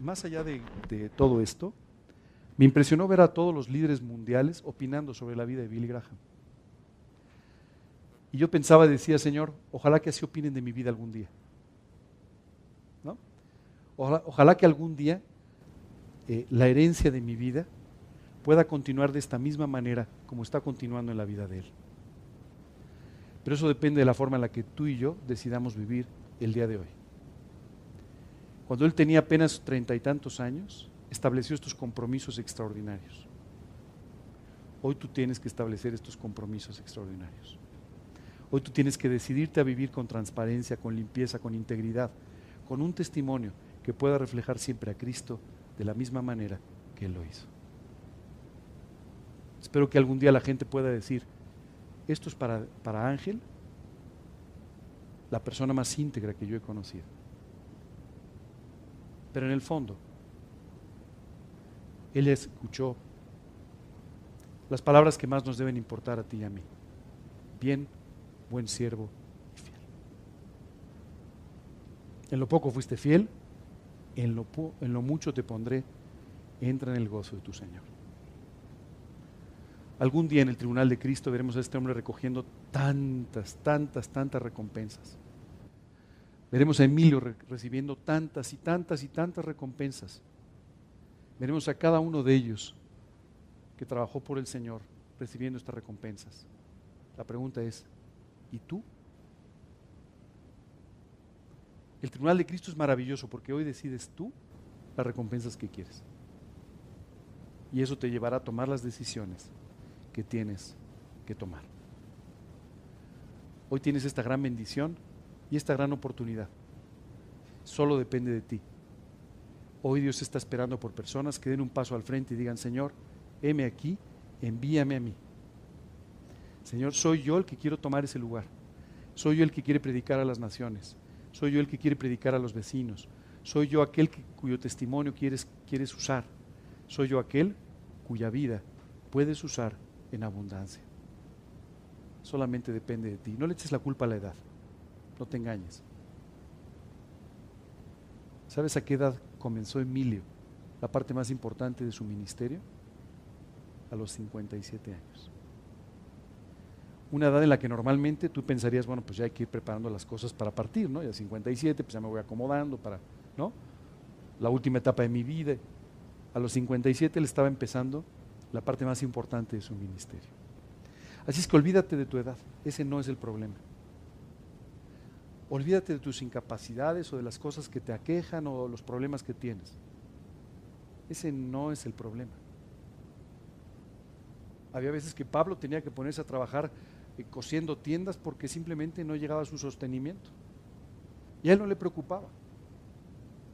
A: más allá de, todo esto, me impresionó ver a todos los líderes mundiales opinando sobre la vida de Bill Graham. Y yo pensaba, decía, Señor, ojalá que así opinen de mi vida algún día. ¿No? Ojalá, ojalá que algún día eh, la herencia de mi vida pueda continuar de esta misma manera como está continuando en la vida de Él. Pero eso depende de la forma en la que tú y yo decidamos vivir el día de hoy. Cuando Él tenía apenas treinta y tantos años, estableció estos compromisos extraordinarios. Hoy tú tienes que establecer estos compromisos extraordinarios. Hoy tú tienes que decidirte a vivir con transparencia, con limpieza, con integridad, con un testimonio que pueda reflejar siempre a Cristo de la misma manera que Él lo hizo. Espero que algún día la gente pueda decir, esto es para, para Ángel, la persona más íntegra que yo he conocido. Pero en el fondo, Él escuchó las palabras que más nos deben importar a ti y a mí. Bien buen siervo y fiel. En lo poco fuiste fiel, en lo, en lo mucho te pondré, entra en el gozo de tu Señor. Algún día en el tribunal de Cristo veremos a este hombre recogiendo tantas, tantas, tantas recompensas. Veremos a Emilio recibiendo tantas y tantas y tantas recompensas. Veremos a cada uno de ellos que trabajó por el Señor recibiendo estas recompensas. La pregunta es, ¿Y tú? El tribunal de Cristo es maravilloso porque hoy decides tú las recompensas que quieres. Y eso te llevará a tomar las decisiones que tienes que tomar. Hoy tienes esta gran bendición y esta gran oportunidad. Solo depende de ti. Hoy Dios está esperando por personas que den un paso al frente y digan, Señor, heme aquí, envíame a mí. Señor, soy yo el que quiero tomar ese lugar. Soy yo el que quiere predicar a las naciones. Soy yo el que quiere predicar a los vecinos. Soy yo aquel cuyo testimonio quieres, quieres usar. Soy yo aquel cuya vida puedes usar en abundancia. Solamente depende de ti. No le eches la culpa a la edad. No te engañes. ¿Sabes a qué edad comenzó Emilio la parte más importante de su ministerio? A los 57 años una edad en la que normalmente tú pensarías, bueno, pues ya hay que ir preparando las cosas para partir, ¿no? Ya 57, pues ya me voy acomodando para, ¿no? La última etapa de mi vida. A los 57 le estaba empezando la parte más importante de su ministerio. Así es que olvídate de tu edad, ese no es el problema. Olvídate de tus incapacidades o de las cosas que te aquejan o los problemas que tienes. Ese no es el problema. Había veces que Pablo tenía que ponerse a trabajar eh, cosiendo tiendas porque simplemente no llegaba a su sostenimiento. Y a él no le preocupaba.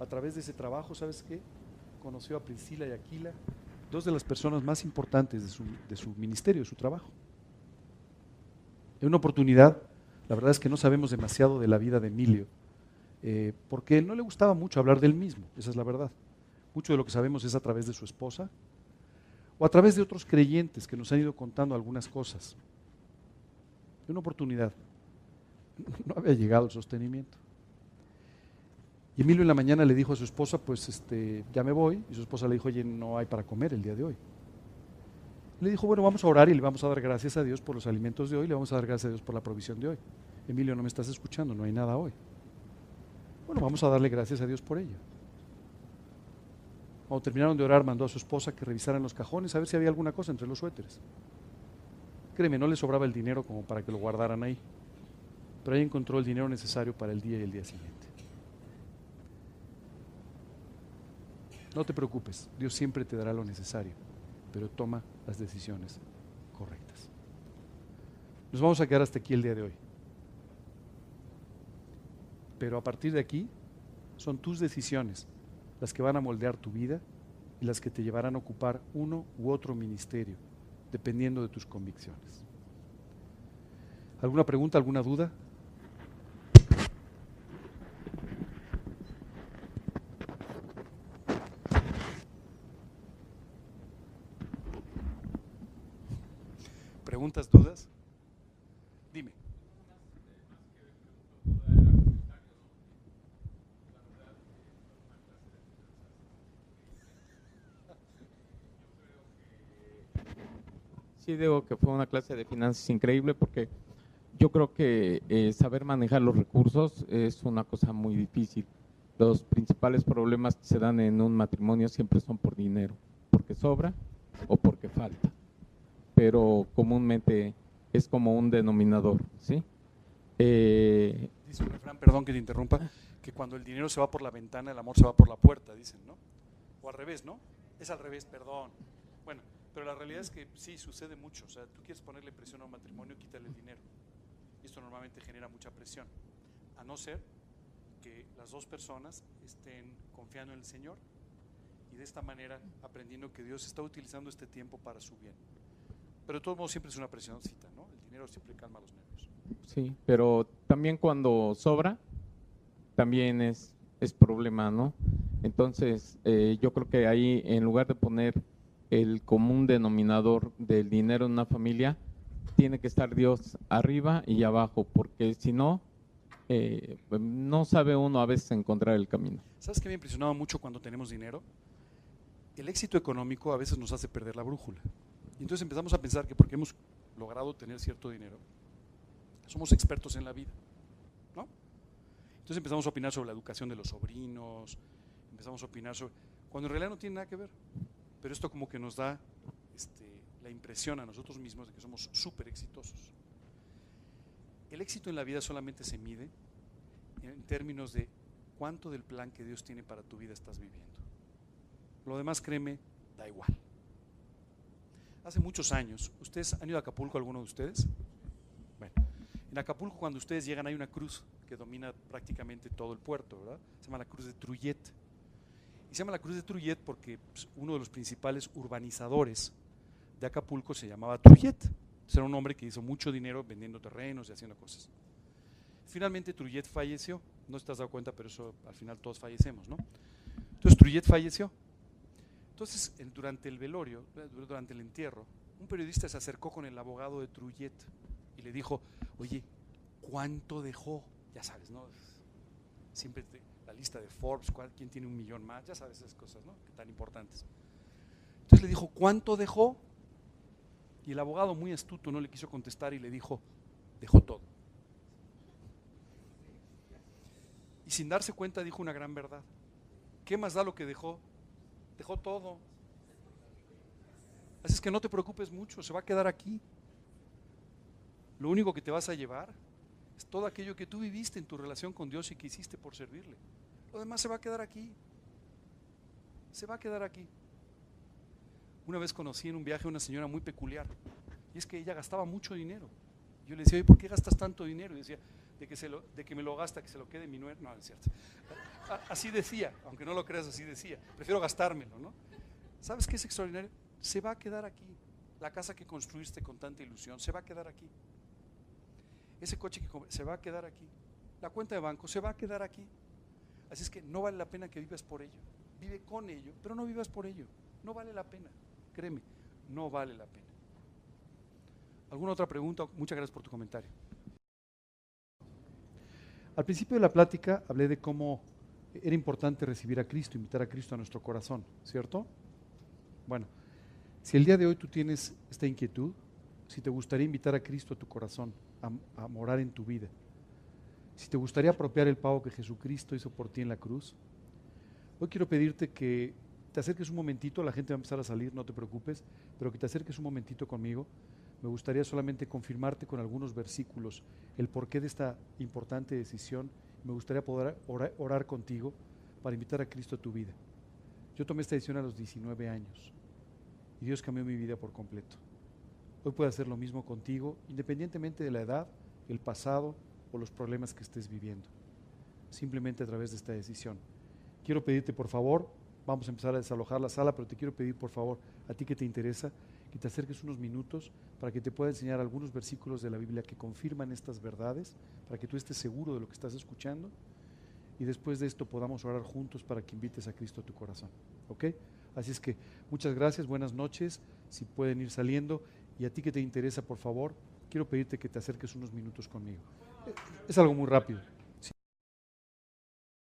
A: A través de ese trabajo, ¿sabes qué? Conoció a Priscila y Aquila, dos de las personas más importantes de su, ministerio, de su trabajo. En una oportunidad, la verdad es que no sabemos demasiado de la vida de Emilio, eh, porque no le gustaba mucho hablar del mismo, esa es la verdad. Mucho de lo que sabemos es a través de su esposa o a través de otros creyentes que nos han ido contando algunas cosas una oportunidad. No había llegado el sostenimiento. Y Emilio en la mañana le dijo a su esposa, pues este, ya me voy. Y su esposa le dijo, oye, no hay para comer el día de hoy. Le dijo, bueno, vamos a orar y le vamos a dar gracias a Dios por los alimentos de hoy, le vamos a dar gracias a Dios por la provisión de hoy. Emilio, no me estás escuchando, no hay nada hoy. Bueno, vamos a darle gracias a Dios por ello. Cuando terminaron de orar, mandó a su esposa que revisaran los cajones a ver si había alguna cosa entre los suéteres. Créeme, no le sobraba el dinero como para que lo guardaran ahí. Pero ahí encontró el dinero necesario para el día y el día siguiente. No te preocupes, Dios siempre te dará lo necesario, pero toma las decisiones correctas. Nos vamos a quedar hasta aquí el día de hoy. Pero a partir de aquí son tus decisiones las que van a moldear tu vida y las que te llevarán a ocupar uno u otro ministerio dependiendo de tus convicciones. ¿Alguna pregunta, alguna duda? ¿Preguntas, dudas? Dime.
E: Sí, digo que fue una clase de finanzas increíble porque yo creo que eh, saber manejar los recursos es una cosa muy difícil. Los principales problemas que se dan en un matrimonio siempre son por dinero, porque sobra o porque falta. Pero comúnmente es como un denominador, ¿sí?
A: Eh, Dice perdón que te interrumpa, que cuando el dinero se va por la ventana, el amor se va por la puerta, dicen, ¿no? O al revés, ¿no? Es al revés, perdón. Bueno, pero la realidad es que sí, sucede mucho. O sea, tú quieres ponerle presión a un matrimonio, quítale el dinero. Esto normalmente genera mucha presión. A no ser que las dos personas estén confiando en el Señor y de esta manera aprendiendo que Dios está utilizando este tiempo para su bien. Pero de todos modos siempre es una presioncita, ¿no? El dinero siempre calma los nervios.
E: Sí, pero también cuando sobra, también es, es problema, ¿no? Entonces, eh, yo creo que ahí, en lugar de poner el común denominador del dinero en una familia, tiene que estar Dios arriba y abajo, porque si no, eh, no sabe uno a veces encontrar el camino.
A: ¿Sabes qué me impresionaba mucho cuando tenemos dinero? El éxito económico a veces nos hace perder la brújula. Entonces empezamos a pensar que porque hemos logrado tener cierto dinero, somos expertos en la vida. ¿no? Entonces empezamos a opinar sobre la educación de los sobrinos, empezamos a opinar sobre... cuando en realidad no tiene nada que ver. Pero esto como que nos da este, la impresión a nosotros mismos de que somos súper exitosos. El éxito en la vida solamente se mide en términos de cuánto del plan que Dios tiene para tu vida estás viviendo. Lo demás, créeme, da igual. Hace muchos años, ¿ustedes han ido a Acapulco alguno de ustedes? Bueno, en Acapulco cuando ustedes llegan hay una cruz que domina prácticamente todo el puerto, ¿verdad? Se llama la cruz de Truyet se llama la Cruz de Truyet porque pues, uno de los principales urbanizadores de Acapulco se llamaba Truyet. Era un hombre que hizo mucho dinero vendiendo terrenos y haciendo cosas. Finalmente Truyet falleció. No estás dado cuenta, pero eso al final todos fallecemos, ¿no? Entonces Truyet falleció. Entonces, durante el velorio, durante el entierro, un periodista se acercó con el abogado de Truyet y le dijo, oye, ¿cuánto dejó? Ya sabes, ¿no? Siempre te, lista de Forbes, quién tiene un millón más, ya sabes esas cosas, ¿no? Tan importantes. Entonces le dijo, ¿cuánto dejó? Y el abogado muy astuto no le quiso contestar y le dijo, dejó todo. Y sin darse cuenta dijo una gran verdad. ¿Qué más da lo que dejó? Dejó todo. Así es que no te preocupes mucho, se va a quedar aquí. Lo único que te vas a llevar es todo aquello que tú viviste en tu relación con Dios y que hiciste por servirle. Lo demás se va a quedar aquí. Se va a quedar aquí. Una vez conocí en un viaje a una señora muy peculiar. Y es que ella gastaba mucho dinero. Yo le decía, ¿y ¿por qué gastas tanto dinero? Y decía, de que, se lo, de que me lo gasta, que se lo quede mi nuera. No, es cierto. Así decía, aunque no lo creas, así decía. Prefiero gastármelo, ¿no? ¿Sabes qué es extraordinario? Se va a quedar aquí. La casa que construiste con tanta ilusión, se va a quedar aquí. Ese coche que se va a quedar aquí. La cuenta de banco se va a quedar aquí. Así es que no vale la pena que vivas por ello. Vive con ello, pero no vivas por ello. No vale la pena. Créeme, no vale la pena. ¿Alguna otra pregunta? Muchas gracias por tu comentario. Al principio de la plática hablé de cómo era importante recibir a Cristo, invitar a Cristo a nuestro corazón, ¿cierto? Bueno, si el día de hoy tú tienes esta inquietud, si te gustaría invitar a Cristo a tu corazón, a, morar en tu vida, si te gustaría apropiar el pago que Jesucristo hizo por ti en la cruz, hoy quiero pedirte que te acerques un momentito, la gente va a empezar a salir, no te preocupes, pero que te acerques un momentito conmigo. Me gustaría solamente confirmarte con algunos versículos el porqué de esta importante decisión. Me gustaría poder orar, contigo para invitar a Cristo a tu vida. Yo tomé esta decisión a los 19 años y Dios cambió mi vida por completo. Hoy puede hacer lo mismo contigo, independientemente de la edad, el pasado los problemas que estés viviendo, simplemente a través de esta decisión. Quiero pedirte, por favor, vamos a empezar a desalojar la sala, pero te quiero pedir, por favor, a ti que te interesa, que te acerques unos minutos para que te pueda enseñar algunos versículos de la Biblia que confirman estas verdades, para que tú estés seguro de lo que estás escuchando y después de esto podamos orar juntos para que invites a Cristo a tu corazón. ¿Ok? Así es que muchas gracias, buenas noches, si pueden ir saliendo y a ti que te interesa, por favor, quiero pedirte que te acerques unos minutos conmigo. Es algo muy rápido.